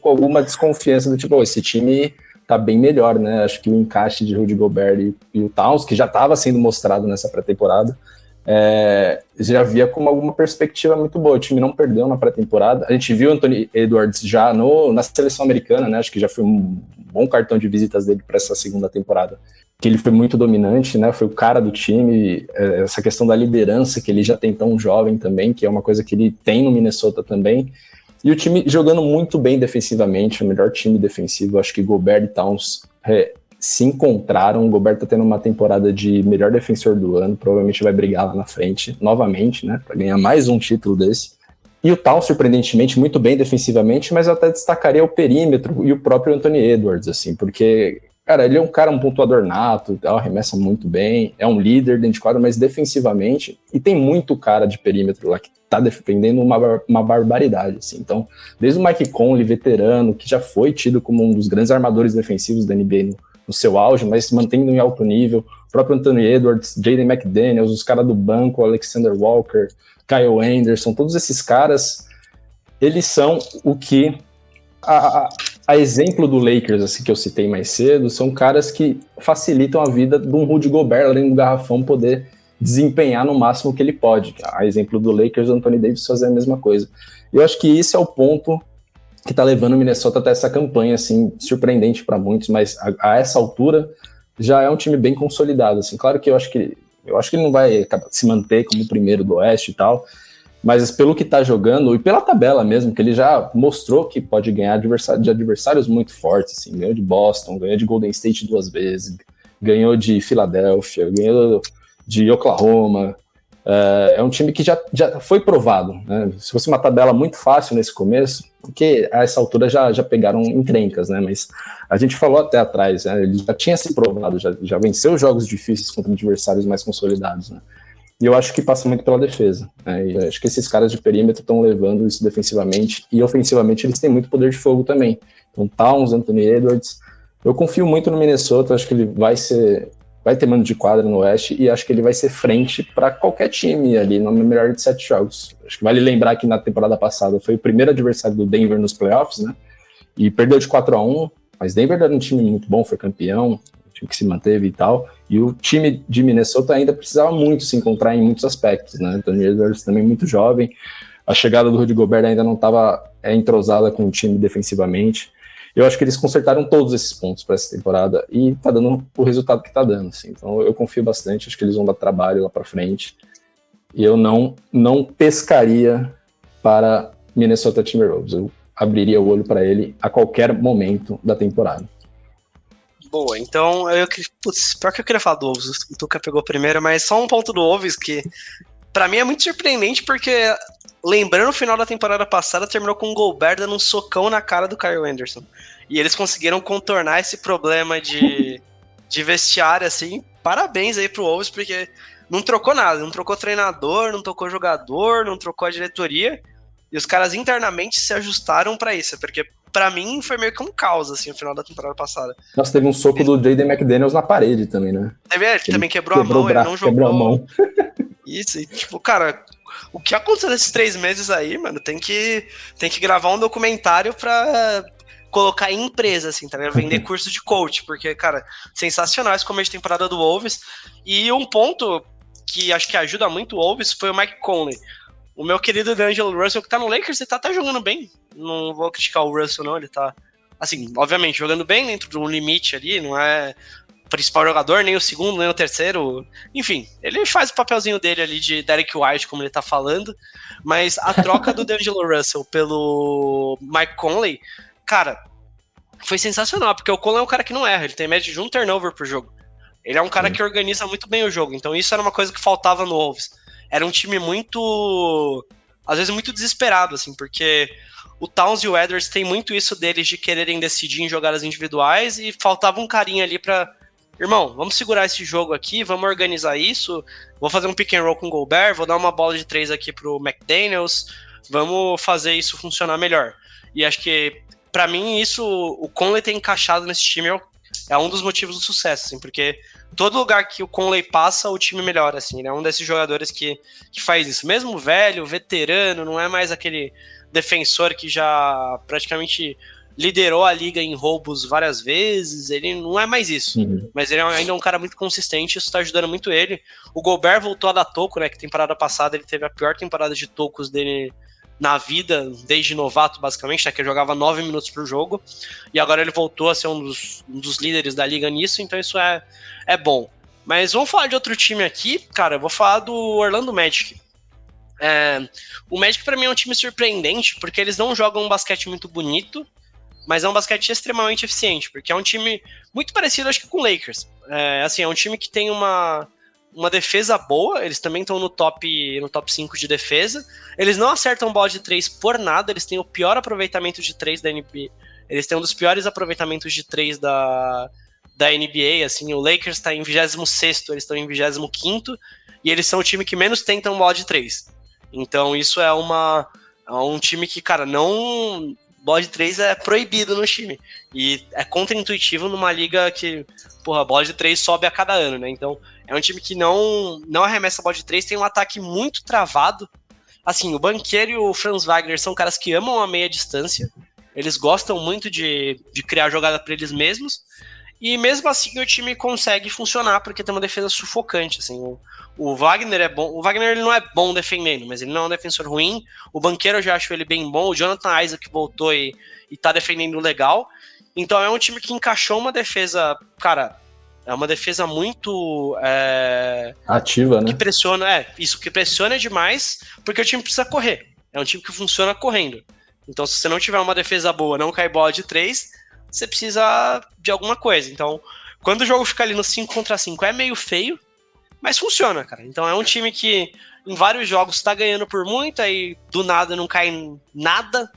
com alguma desconfiança do tipo, oh, esse time tá bem melhor, né? Acho que o encaixe de Rudy Gobert e, e o Towns, que já estava sendo mostrado nessa pré-temporada, é, já via como alguma perspectiva muito boa. O time não perdeu na pré-temporada. A gente viu Anthony Edwards já no, na seleção americana, né? Acho que já foi um bom cartão de visitas dele para essa segunda temporada que ele foi muito dominante, né? Foi o cara do time, é, essa questão da liderança que ele já tem tão jovem também, que é uma coisa que ele tem no Minnesota também. E o time jogando muito bem defensivamente, o melhor time defensivo. Acho que Gobert e Towns é, se encontraram. O Gobert tá tendo uma temporada de melhor defensor do ano, provavelmente vai brigar lá na frente, novamente, né? Para ganhar mais um título desse. E o Tal, surpreendentemente, muito bem defensivamente, mas eu até destacaria o perímetro e o próprio Anthony Edwards, assim, porque Cara, ele é um cara, um pontuador nato, arremessa muito bem, é um líder dentro de quadra, mas defensivamente, e tem muito cara de perímetro lá que tá defendendo uma, uma barbaridade, assim. Então, desde o Mike Conley, veterano, que já foi tido como um dos grandes armadores defensivos da NBA no, no seu auge, mas mantendo em alto nível, o próprio Anthony Edwards, Jaden McDaniels, os caras do banco, Alexander Walker, Kyle Anderson, todos esses caras, eles são o que a, a, exemplo do Lakers, assim, que eu citei mais cedo, são caras que facilitam a vida de um Rudy Gobert além do garrafão poder desempenhar no máximo que ele pode. A exemplo do Lakers, o Anthony Davis fazer a mesma coisa. Eu acho que isso é o ponto que está levando o Minnesota até essa campanha, assim, surpreendente para muitos, mas a, a, essa altura já é um time bem consolidado, assim. Claro que eu acho que eu acho que ele não vai se manter como o primeiro do Oeste e tal, mas pelo que está jogando e pela tabela mesmo, que ele já mostrou que pode ganhar de adversários muito fortes, assim, ganhou de Boston, ganhou de Golden State duas vezes, ganhou de Filadélfia, ganhou de Oklahoma. É, é um time que já, já foi provado. Né? Se fosse uma tabela muito fácil nesse começo, porque a essa altura já, já pegaram encrencas, né? Mas a gente falou até atrás, né? ele já tinha se provado, já, já venceu jogos difíceis contra adversários mais consolidados. Né? E eu acho que passa muito pela defesa. Né? E acho que esses caras de perímetro estão levando isso defensivamente e ofensivamente eles têm muito poder de fogo também. Então, Towns, Anthony Edwards. Eu confio muito no Minnesota, acho que ele vai ser vai ter mano de quadra no Oeste e acho que ele vai ser frente para qualquer time ali no melhor de sete jogos. Acho que vale lembrar que na temporada passada foi o primeiro adversário do Denver nos playoffs, né? E perdeu de 4 a 1 mas Denver era um time muito bom, foi campeão, que se manteve e tal. E o time de Minnesota ainda precisava muito se encontrar em muitos aspectos, né? Anthony Edwards também muito jovem. A chegada do Rudy Gobert ainda não estava é, entrosada com o time defensivamente. Eu acho que eles consertaram todos esses pontos para essa temporada e tá dando o resultado que tá dando. Assim. Então eu confio bastante, acho que eles vão dar trabalho lá para frente. E eu não não pescaria para Minnesota Timberwolves. Eu abriria o olho para ele a qualquer momento da temporada. Boa, então eu putz, pior que eu queria falar do Wolves, o Tuca pegou primeiro, mas só um ponto do Wolves que para mim é muito surpreendente porque lembrando o final da temporada passada, terminou com o Gobert dando um socão na cara do Kyle Anderson. E eles conseguiram contornar esse problema de, de vestiário, assim. Parabéns aí pro Wolves, porque não trocou nada. Não trocou treinador, não trocou jogador, não trocou a diretoria. E os caras internamente se ajustaram para isso, porque para mim foi meio que um caos, assim, no final da temporada passada. Nossa, teve um soco do Jaden McDaniels na parede também, né? Teve, ele, ele também quebrou, quebrou a mão, braço, ele não jogou. Quebrou a mão. Isso, e tipo, cara, o que aconteceu nesses três meses aí, mano, tem que, tem que gravar um documentário pra colocar em empresa, assim, tá ligado? Vender curso de coach, porque, cara, sensacional esse começo de temporada do Wolves. E um ponto que acho que ajuda muito o Wolves foi o Mike Conley. O meu querido D'Angelo Russell, que tá no Lakers, ele tá, tá jogando bem. Não vou criticar o Russell, não, ele tá, assim, obviamente, jogando bem dentro de um limite ali, não é principal jogador, nem o segundo, nem o terceiro. Enfim, ele faz o papelzinho dele ali de Derek White, como ele tá falando. Mas a troca do D'Angelo Russell pelo Mike Conley, cara, foi sensacional, porque o Conley é um cara que não erra, ele tem média de um turnover por jogo. Ele é um cara que organiza muito bem o jogo, então isso era uma coisa que faltava no Wolves. Era um time muito. às vezes muito desesperado, assim, porque o Towns e o Edwards têm muito isso deles de quererem decidir em jogadas individuais e faltava um carinho ali para irmão, vamos segurar esse jogo aqui, vamos organizar isso, vou fazer um pick and roll com o Gobert, vou dar uma bola de três aqui pro McDaniels, vamos fazer isso funcionar melhor. E acho que, para mim, isso, o Conley ter encaixado nesse time é, é um dos motivos do sucesso, assim, porque todo lugar que o Conley passa, o time melhora, assim, ele é um desses jogadores que, que faz isso. Mesmo velho, veterano, não é mais aquele defensor que já praticamente liderou a liga em roubos várias vezes, ele não é mais isso. Uhum. Mas ele é ainda é um cara muito consistente, isso tá ajudando muito ele. O Gobert voltou a dar toco, né? Que temporada passada ele teve a pior temporada de tocos dele na vida, desde novato, basicamente, né, que jogava nove minutos por jogo. E agora ele voltou a ser um dos, um dos líderes da liga nisso, então isso é, é bom. Mas vamos falar de outro time aqui, cara. Eu vou falar do Orlando Magic. É, o Magic para mim é um time surpreendente, porque eles não jogam um basquete muito bonito, mas é um basquete extremamente eficiente, porque é um time muito parecido, acho que, com o Lakers. É, assim, é um time que tem uma, uma defesa boa, eles também estão no top no top 5 de defesa. Eles não acertam bola de 3 por nada, eles têm o pior aproveitamento de 3 da NBA. Eles têm um dos piores aproveitamentos de 3 da, da NBA, assim, o Lakers está em 26º, eles estão em 25º, e eles são o time que menos tentam bola de 3. Então isso é uma é um time que, cara, não bola de 3 é proibido no time. E é contra-intuitivo numa liga que, porra, a bola de 3 sobe a cada ano, né? Então, é um time que não, não arremessa a bola de 3, tem um ataque muito travado. Assim, o Banqueiro e o Franz Wagner são caras que amam a meia distância. Eles gostam muito de, de criar jogada para eles mesmos. E mesmo assim o time consegue funcionar porque tem uma defesa sufocante. Assim, o, o Wagner é bom. O Wagner ele não é bom defendendo, mas ele não é um defensor ruim. O Banqueiro eu já acho ele bem bom. O Jonathan Isaac voltou e, e tá defendendo legal. Então é um time que encaixou uma defesa, cara, é uma defesa muito é, ativa, né? Que pressiona, é, isso que pressiona demais, porque o time precisa correr. É um time que funciona correndo. Então, se você não tiver uma defesa boa, não cai bola de três, você precisa de alguma coisa. Então, quando o jogo fica ali no 5 contra 5, é meio feio, mas funciona, cara. Então é um time que em vários jogos tá ganhando por muito, aí do nada não cai nada,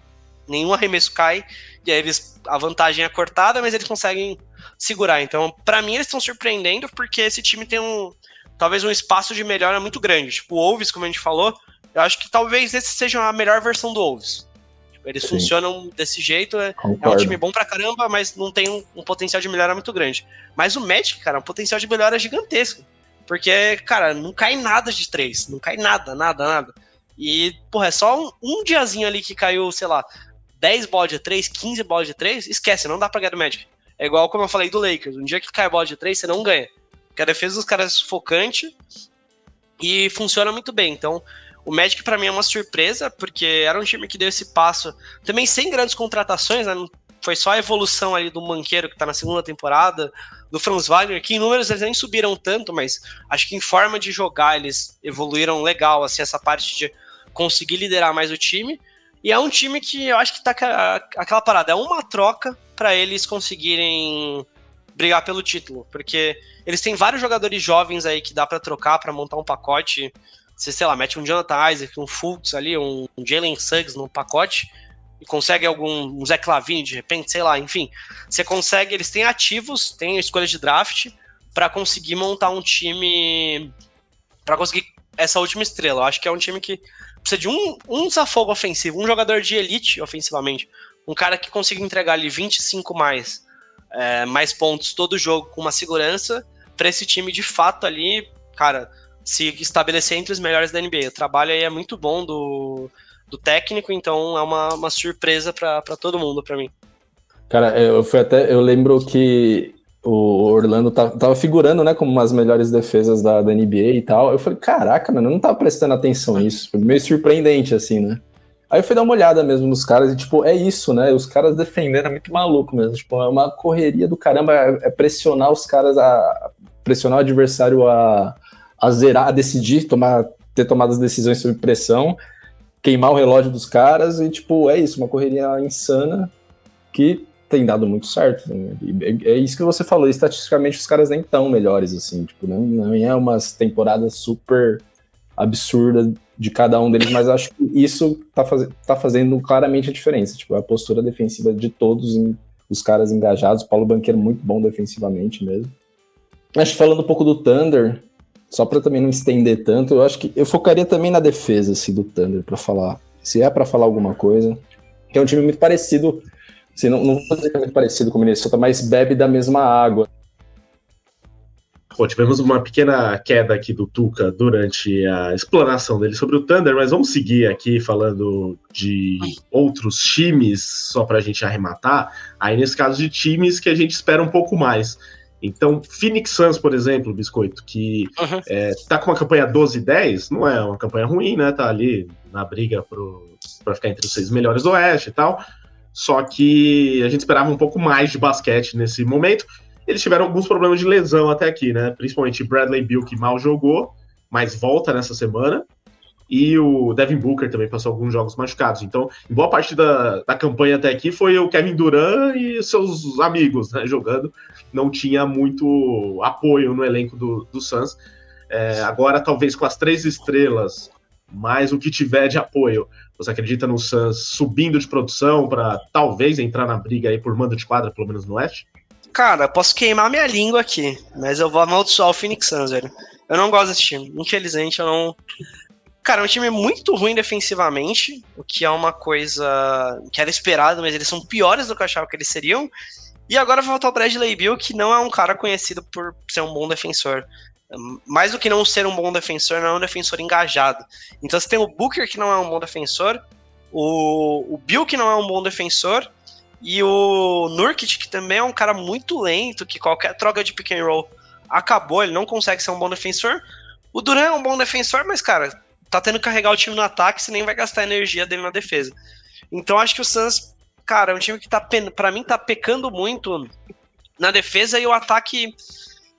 nenhum arremesso cai, e aí eles, a vantagem é cortada, mas eles conseguem segurar. Então, para mim, eles estão surpreendendo, porque esse time tem um. Talvez um espaço de melhora muito grande. Tipo, o Wolves, como a gente falou, eu acho que talvez esse seja a melhor versão do Wolves. Eles Sim. funcionam desse jeito, é, é, um time bom pra caramba, mas não tem um, um, potencial de melhora muito grande. Mas o Magic, cara, é um potencial de melhora gigantesco. Porque, cara, não cai nada de três. Não cai nada, nada, nada. E, porra, é só um, um diazinho ali que caiu, sei lá, 10 bolas de 3, 15 bolas de 3, esquece, não dá pra ganhar do Magic. É igual como eu falei do Lakers. Um dia que cai bola de 3, você não ganha. Porque a defesa dos caras é sufocante e funciona muito bem. Então, o Magic para mim é uma surpresa, porque era um time que deu esse passo também sem grandes contratações, né? Foi só a evolução ali do Manqueiro, que tá na segunda temporada, do Franz Wagner, que em números eles nem subiram tanto, mas acho que em forma de jogar eles evoluíram legal, assim, essa parte de conseguir liderar mais o time. E é um time que eu acho que tá aquela parada, é uma troca para eles conseguirem brigar pelo título, porque eles têm vários jogadores jovens aí que dá para trocar para montar um pacote. Você, sei lá, mete um Jonathan Isaac, um Fultz ali, um Jalen Suggs no pacote e consegue algum um Zé Clavini de repente, sei lá, enfim. Você consegue, eles têm ativos, têm escolha de draft para conseguir montar um time para conseguir essa última estrela. Eu acho que é um time que precisa de um, um desafogo ofensivo, um jogador de elite ofensivamente. Um cara que consiga entregar ali 25 mais, é, mais pontos todo jogo com uma segurança para esse time de fato ali, cara, se estabelecer entre os melhores da NBA. O trabalho aí é muito bom do, do técnico, então é uma, uma surpresa para todo mundo, para mim. Cara, eu fui até. Eu lembro que o Orlando tava figurando, né, como umas melhores defesas da, da NBA e tal. Eu falei, caraca, mano, eu não tava prestando atenção nisso. Foi meio surpreendente, assim, né? Aí eu fui dar uma olhada mesmo nos caras e, tipo, é isso, né? Os caras defendendo é muito maluco mesmo. Tipo, é uma correria do caramba, é, é pressionar os caras a. pressionar o adversário a, a zerar, a decidir, tomar, ter tomado as decisões sob pressão, queimar o relógio dos caras e, tipo, é isso, uma correria insana que tem dado muito certo. Né? É, é, isso que você falou, estatisticamente os caras nem tão melhores, assim, tipo, não, não é umas temporadas super absurdas de cada um deles, mas acho que isso tá, faz, tá fazendo claramente a diferença, tipo, a postura defensiva de todos os caras engajados, Paulo Banqueiro muito bom defensivamente mesmo. Acho que falando um pouco do Thunder, só para também não estender tanto, eu acho que eu focaria também na defesa assim, do Thunder para falar, se é para falar alguma coisa, que é um time muito parecido Assim, não, não vou dizer que é muito parecido com o Minnesota, mas bebe da mesma água. Pô, tivemos uma pequena queda aqui do Tuca durante a explanação dele sobre o Thunder, mas vamos seguir aqui falando de outros times, só para a gente arrematar. Aí, nesse caso, de times que a gente espera um pouco mais. Então, Phoenix Suns, por exemplo, Biscoito, que uhum. é, tá com uma campanha 12-10, não é uma campanha ruim, né? Tá ali na briga para ficar entre os seis melhores do Oeste e tal. Só que a gente esperava um pouco mais de basquete nesse momento. Eles tiveram alguns problemas de lesão até aqui, né? Principalmente Bradley Bill, que mal jogou, mas volta nessa semana. E o Devin Booker também passou alguns jogos machucados. Então, boa parte da, da campanha até aqui foi o Kevin Durant e seus amigos né, jogando. Não tinha muito apoio no elenco do, do Suns. É, agora, talvez com as três estrelas, mais o que tiver de apoio, você acredita no Suns subindo de produção para talvez entrar na briga aí por mando de quadra, pelo menos no Oeste? Cara, posso queimar minha língua aqui, mas eu vou amaldiçoar o Phoenix Suns, velho. Eu não gosto desse time. Infelizmente, eu não. Cara, é um time muito ruim defensivamente, o que é uma coisa que era esperado, mas eles são piores do que eu achava que eles seriam. E agora vai voltar o Bradley Bill, que não é um cara conhecido por ser um bom defensor mais do que não ser um bom defensor, não é um defensor engajado. Então você tem o Booker, que não é um bom defensor, o, o Bill, que não é um bom defensor, e o Nurkic, que também é um cara muito lento, que qualquer troca de pick and roll acabou, ele não consegue ser um bom defensor. O Duran é um bom defensor, mas, cara, tá tendo que carregar o time no ataque, você nem vai gastar energia dele na defesa. Então acho que o Suns, cara, é um time que tá, para mim, tá pecando muito na defesa e o ataque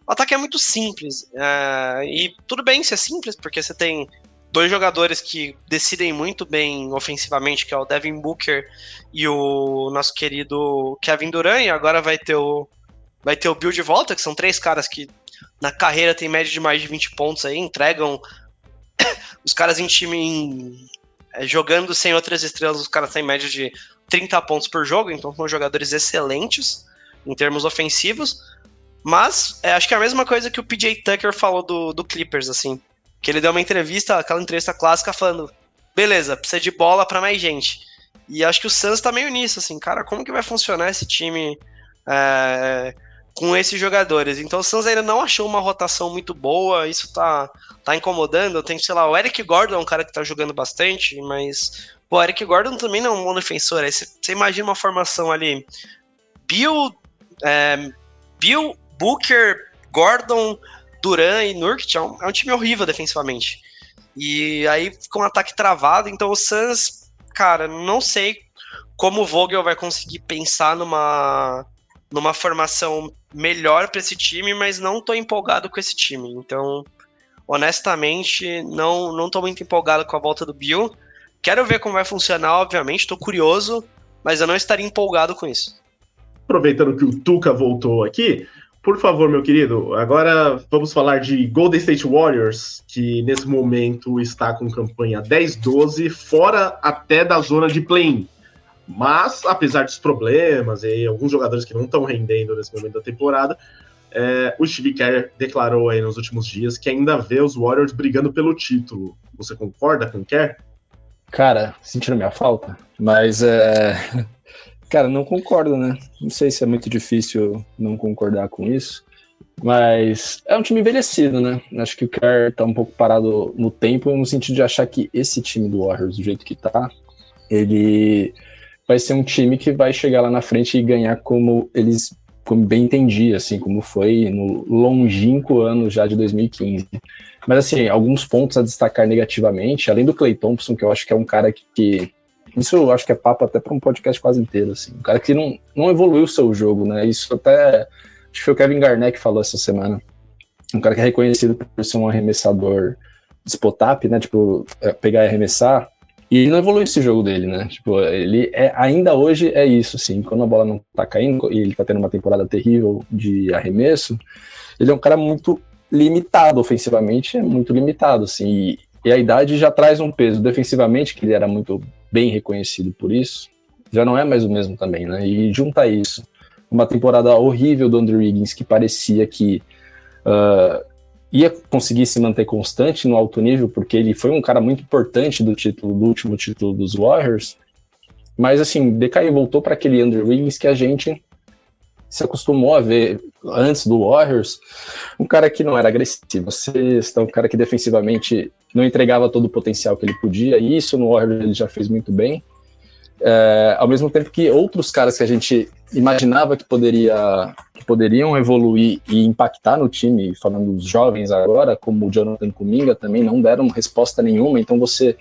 o ataque é muito simples. Uh, e tudo bem ser simples, porque você tem dois jogadores que decidem muito bem ofensivamente, que é o Devin Booker e o nosso querido Kevin Durant, e agora vai ter o vai ter o Bill de volta, que são três caras que na carreira tem média de mais de 20 pontos aí, entregam os caras em time em, é, jogando sem outras estrelas, os caras têm média de 30 pontos por jogo, então são jogadores excelentes em termos ofensivos. Mas é, acho que é a mesma coisa que o PJ Tucker falou do, do Clippers, assim. Que ele deu uma entrevista, aquela entrevista clássica, falando: beleza, precisa de bola para mais gente. E acho que o Suns tá meio nisso, assim, cara, como que vai funcionar esse time é, com esses jogadores? Então o Suns ainda não achou uma rotação muito boa, isso tá, tá incomodando. Tem, sei lá, o Eric Gordon é um cara que tá jogando bastante, mas o Eric Gordon também não é um bom defensor. Aí você imagina uma formação ali, Bill, é, Bill, Booker, Gordon, Duran e Nurkic, é um, é um time horrível defensivamente. E aí fica um ataque travado, então o Suns, cara, não sei como o Vogel vai conseguir pensar numa, numa formação melhor para esse time, mas não tô empolgado com esse time. Então, honestamente, não não tô muito empolgado com a volta do Bill. Quero ver como vai funcionar, obviamente, tô curioso, mas eu não estaria empolgado com isso. Aproveitando que o Tuca voltou aqui, por favor, meu querido, agora vamos falar de Golden State Warriors, que nesse momento está com campanha 10-12, fora até da zona de play-in. Mas, apesar dos problemas e alguns jogadores que não estão rendendo nesse momento da temporada, é, o Steve Kerr declarou aí nos últimos dias que ainda vê os Warriors brigando pelo título. Você concorda com o Kerr? Cara, sentindo minha falta, mas é, Cara, não concordo, né? Não sei se é muito difícil não concordar com isso. Mas é um time envelhecido, né? Acho que o Kerr tá um pouco parado no tempo, no sentido de achar que esse time do Warriors, do jeito que tá, ele vai ser um time que vai chegar lá na frente e ganhar como eles como bem entendi, assim, como foi no longínquo ano já de 2015. Mas, assim, alguns pontos a destacar negativamente, além do Clay Thompson, que eu acho que é um cara que, que isso eu acho que é papo até para um podcast quase inteiro, assim. Um cara que não, não evoluiu o seu jogo, né? Isso até. Acho que foi o Kevin Garnett que falou essa semana. Um cara que é reconhecido por ser um arremessador spot-up, né? Tipo, é, pegar e arremessar. E ele não evoluiu esse jogo dele, né? Tipo, ele é, ainda hoje é isso, assim. Quando a bola não tá caindo e ele tá tendo uma temporada terrível de arremesso, ele é um cara muito limitado ofensivamente, é muito limitado, assim. E, e a idade já traz um peso defensivamente, que ele era muito bem reconhecido por isso, já não é mais o mesmo também, né? E junta isso, uma temporada horrível do Andrew Wiggins, que parecia que uh, ia conseguir se manter constante no alto nível, porque ele foi um cara muito importante do título, do último título dos Warriors, mas assim, decaiu, voltou para aquele Andrew Wiggins que a gente se acostumou a ver antes do Warriors, um cara que não era agressivo, sexta, um cara que defensivamente não entregava todo o potencial que ele podia, e isso no Warriors ele já fez muito bem. É, ao mesmo tempo que outros caras que a gente imaginava que, poderia, que poderiam evoluir e impactar no time, falando dos jovens agora, como o Jonathan Kuminga, também não deram resposta nenhuma, então você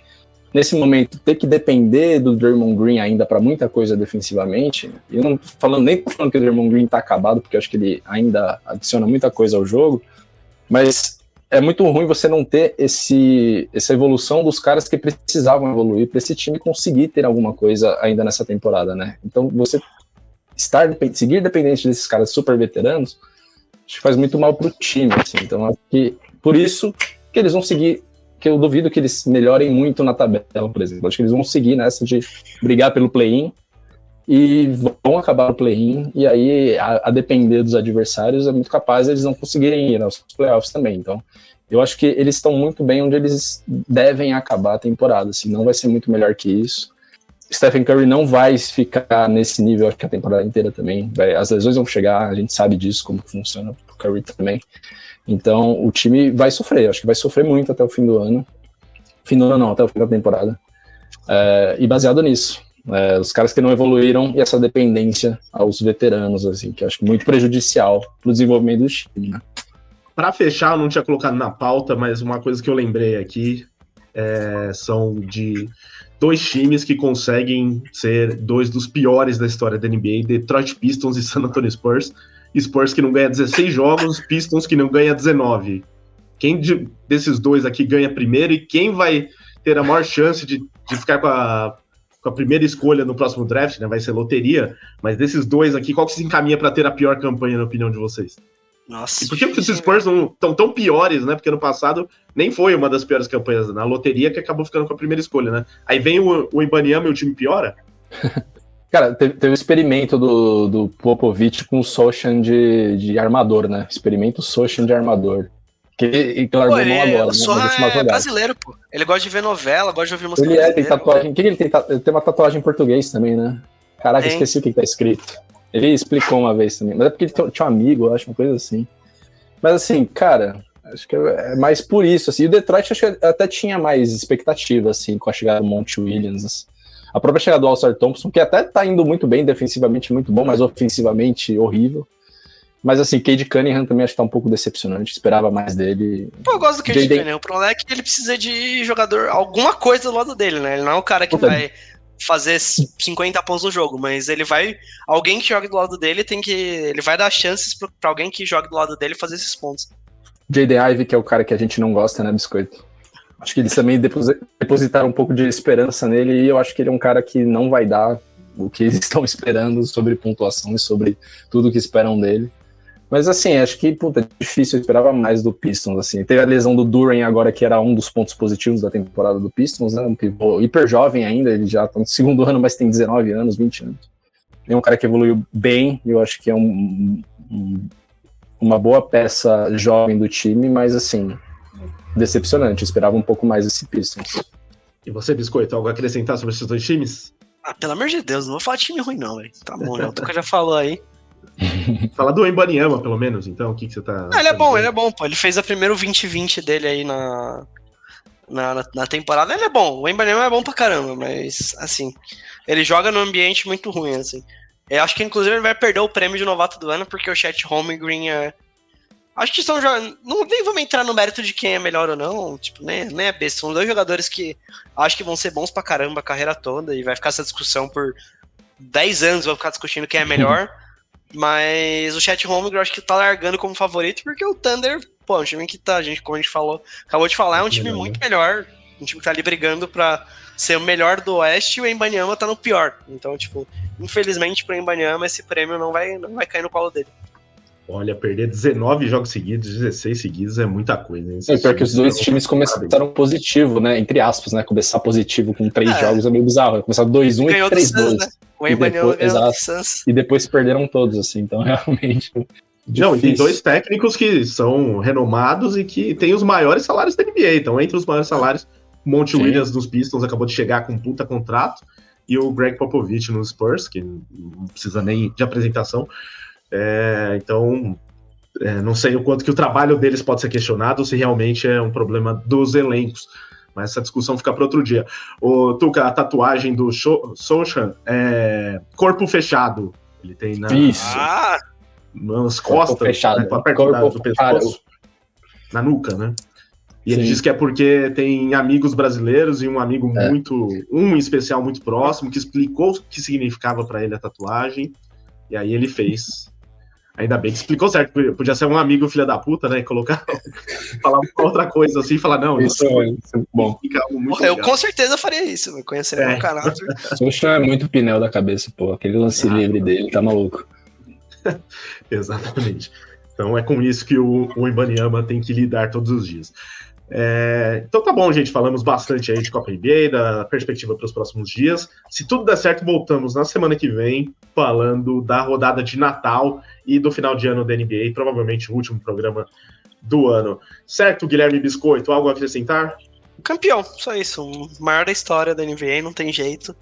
nesse momento ter que depender do Draymond Green ainda para muita coisa defensivamente, eu não falando nem falando que o Draymond Green está acabado, porque eu acho que ele ainda adiciona muita coisa ao jogo, mas é muito ruim você não ter esse, essa evolução dos caras que precisavam evoluir para esse time conseguir ter alguma coisa ainda nessa temporada, né? Então você estar seguir dependente desses caras super veteranos, acho que faz muito mal para o time, assim. Então acho que por isso que eles vão seguir que eu duvido que eles melhorem muito na tabela, por exemplo. Acho que eles vão seguir nessa de brigar pelo play-in e vão acabar o play-in, e aí, a, a, depender dos adversários, é muito capaz eles não conseguirem ir aos playoffs também. Então, eu acho que eles estão muito bem onde eles devem acabar a temporada, assim, não vai ser muito melhor que isso. Stephen Curry não vai ficar nesse nível, acho que a temporada inteira também. Vai, as lesões vão chegar, a gente sabe disso, como funciona o Curry também. Então o time vai sofrer, acho que vai sofrer muito até o fim do ano. Fim do ano não, até o fim da temporada. É, e baseado nisso, é, os caras que não evoluíram e essa dependência aos veteranos, assim, que acho muito prejudicial para o desenvolvimento do time. Né? Para fechar, eu não tinha colocado na pauta, mas uma coisa que eu lembrei aqui é, são de dois times que conseguem ser dois dos piores da história da NBA, Detroit Pistons e San Antonio Spurs. Spurs que não ganha 16 jogos, Pistons que não ganha 19. Quem de, desses dois aqui ganha primeiro e quem vai ter a maior chance de, de ficar com a, com a primeira escolha no próximo draft, né? Vai ser loteria. Mas desses dois aqui, qual que se encaminha para ter a pior campanha, na opinião de vocês? Nossa. E por que os Spurs não estão tão piores, né? Porque no passado nem foi uma das piores campanhas na loteria que acabou ficando com a primeira escolha, né? Aí vem o, o Ibaniama e o time piora? Cara, teve, teve um experimento do, do Popovich com o Sochan de, de armador, né? Experimento Sochan de armador. Que, que largou mão agora, né? É brasileiro, pô. Ele gosta de ver novela, gosta de ouvir música. Ele é, tem tatuagem. O que, que ele tem? Ele tem uma tatuagem em português também, né? Caraca, tem. esqueci o que, que tá escrito. Ele explicou uma vez também. Mas é porque ele tinha um amigo, eu acho, uma coisa assim. Mas assim, cara, acho que é mais por isso. Assim. E o Detroit acho que até tinha mais expectativa, assim, com a chegada do Monte Williams. A própria chegada do All-Star Thompson, que até tá indo muito bem, defensivamente muito bom, mas ofensivamente horrível. Mas assim, Cade Cunningham também acho que tá um pouco decepcionante, esperava mais dele. Pô, eu gosto do Cade Cunningham, o problema é que ele precisa de jogador, alguma coisa do lado dele, né? Ele não é o cara que Puta. vai fazer 50 pontos no jogo, mas ele vai. Alguém que joga do lado dele tem que. Ele vai dar chances para alguém que joga do lado dele fazer esses pontos. J.D. Ivey, que é o cara que a gente não gosta, né, Biscoito? Acho que eles também depositaram um pouco de esperança nele e eu acho que ele é um cara que não vai dar o que eles estão esperando sobre pontuação e sobre tudo que esperam dele. Mas assim, acho que puta, é difícil, eu esperava mais do Pistons. Assim. Teve a lesão do Duran agora, que era um dos pontos positivos da temporada do Pistons, né? Um pivô hiper jovem ainda, ele já tá no segundo ano, mas tem 19 anos, 20 anos. É um cara que evoluiu bem, eu acho que é um, um, uma boa peça jovem do time, mas assim, decepcionante. Eu esperava um pouco mais esse Pistons. E você, Biscoito, algo a acrescentar sobre esses dois times? Ah, pelo amor de Deus, não vou falar de time ruim, não, velho. Tá bom, já, o Tuca já falou aí. Fala do Embanyama, pelo menos, então, o que, que você tá. Ah, ele é bom, ele é bom, pô. Ele fez a primeiro 2020 dele aí na, na, na, temporada. Ele é bom, o Embanyama é bom pra caramba, mas, assim, ele joga num ambiente muito ruim, assim. Eu acho que, inclusive, ele vai perder o prêmio de novato do ano, porque o Chat Holmgren é. Acho que são. Não nem vamos entrar no mérito de quem é melhor ou não, tipo, nem, nem é besta. São dois jogadores que acho que vão ser bons pra caramba a carreira toda e vai ficar essa discussão por 10 anos, vai ficar discutindo quem é melhor. Mas o Chat Home eu acho que tá largando como favorito, porque o Thunder, pô, é um time que tá, a gente, como a gente falou, acabou de falar, é um time muito melhor. Um time que tá ali brigando pra ser o melhor do Oeste e o Embanyama tá no pior. Então, tipo, infelizmente pro Embanyama esse prêmio não vai, não vai cair no colo dele. Olha, perder 19 jogos seguidos, 16 seguidos é muita coisa. Hein? É, pior que os dois times começaram positivo, né? Entre aspas, né? Começar positivo com três é. jogos é meio bizarro. Começar 2-1 e 3-2. Né? O Embanyama ganhou E depois perderam todos, assim. Então, realmente... Não, e tem dois técnicos que são renomados e que têm os maiores salários da NBA. Então, entre os maiores salários, Monte Sim. Williams dos Pistons acabou de chegar com um puta contrato. E o Greg Popovich nos Spurs, que não precisa nem de apresentação. É, então, é, não sei o quanto que o trabalho deles pode ser questionado, se realmente é um problema dos elencos. Mas essa discussão fica para outro dia. O Tuca, a tatuagem do Sochan é corpo fechado. Ele tem na, Isso. Ah, nas costas, fechado. né, perto da, do pescoço, na nuca, né? E ele Sim. diz que é porque tem amigos brasileiros e um amigo é. muito, um em especial muito próximo, que explicou o que significava para ele a tatuagem. E aí ele fez Ainda bem que explicou certo. Podia ser um amigo filha da puta, né? Colocar. falar outra coisa assim e falar, não, isso, isso é, isso é bom. eu com certeza faria isso, conhecendo é. meu caráter. Xuxa é muito pneu da cabeça, pô. Aquele lance ah, livre dele, tá maluco. Exatamente. Então é com isso que o, o Ibaniama tem que lidar todos os dias. É, então tá bom, gente. Falamos bastante aí de Copa NBA, da perspectiva para os próximos dias. Se tudo der certo, voltamos na semana que vem falando da rodada de Natal e do final de ano da NBA, provavelmente o último programa do ano. Certo, Guilherme Biscoito? Algo a acrescentar? Campeão, só isso. O maior da história da NBA, não tem jeito.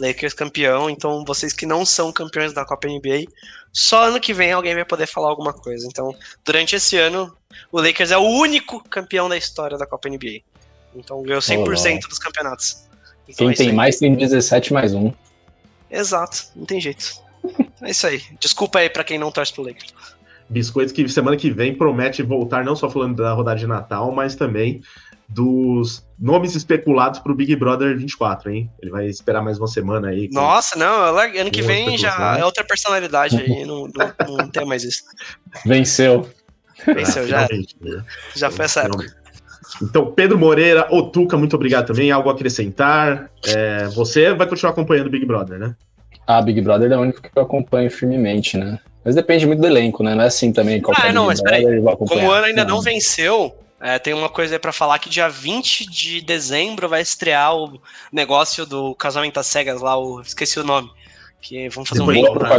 Lakers campeão, então vocês que não são campeões da Copa NBA, só ano que vem alguém vai poder falar alguma coisa. Então, durante esse ano, o Lakers é o único campeão da história da Copa NBA. Então, ganhou 100% dos campeonatos. Então, Quem é tem mais tem 17 mais um. Exato, não tem jeito. é isso aí. Desculpa aí para quem não torce pro Lakers. Biscoito que semana que vem promete voltar não só falando da rodada de Natal, mas também dos nomes especulados para o Big Brother 24, hein? Ele vai esperar mais uma semana aí. Nossa, não, ano que vem já é outra personalidade aí, não, não, não tem mais isso. Venceu. Venceu, já. Né? Já foi essa época. Então, Pedro Moreira, Otuca, muito obrigado também. Algo a acrescentar? É, você vai continuar acompanhando o Big Brother, né? Ah, Big Brother é o único que eu acompanho firmemente, né? Mas depende muito do elenco, né? Não é assim também. Ah, não, mas peraí. Como o ano ainda não venceu, é, tem uma coisa aí pra falar que dia 20 de dezembro vai estrear o negócio do casamento às cegas lá, o, esqueci o nome. Que vamos fazer depois um link pra...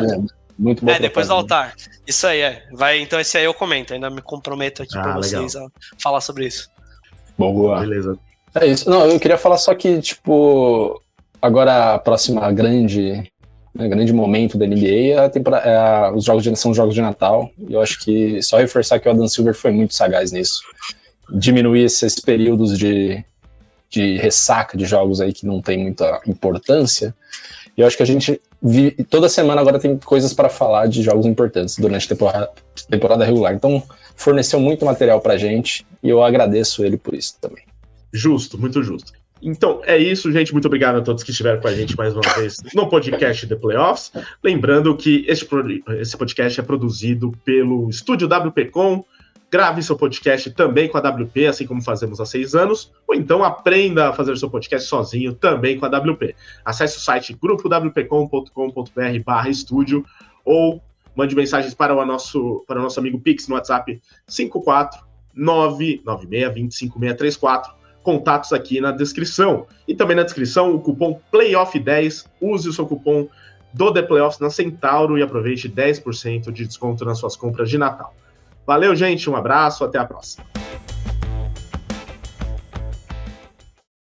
Muito bom. É, depois do altar. Isso aí, é. Vai, então esse aí eu comento, ainda me comprometo aqui ah, pra vocês legal. a falar sobre isso. Boa. Beleza. É isso. Não, eu queria falar só que, tipo, agora a próxima grande né, grande momento da NBA é, é os jogos de, são os jogos de Natal. E eu acho que só reforçar que o Adam Silver foi muito sagaz nisso. Diminuir esses períodos de, de ressaca de jogos aí que não tem muita importância. E eu acho que a gente toda semana agora tem coisas para falar de jogos importantes durante a temporada, temporada regular. Então forneceu muito material pra gente e eu agradeço ele por isso também. Justo, muito justo. Então é isso, gente. Muito obrigado a todos que estiveram com a gente mais uma vez no podcast The Playoffs. Lembrando que este, esse podcast é produzido pelo estúdio WPcom. Grave seu podcast também com a WP, assim como fazemos há seis anos, ou então aprenda a fazer seu podcast sozinho também com a WP. Acesse o site grupowpcom.com.br barra estúdio ou mande mensagens para o nosso, para o nosso amigo Pix no WhatsApp 54996256634 contatos aqui na descrição. E também na descrição o cupom PLAYOFF10. Use o seu cupom do The Playoffs na Centauro e aproveite 10% de desconto nas suas compras de Natal. Valeu, gente, um abraço, até a próxima.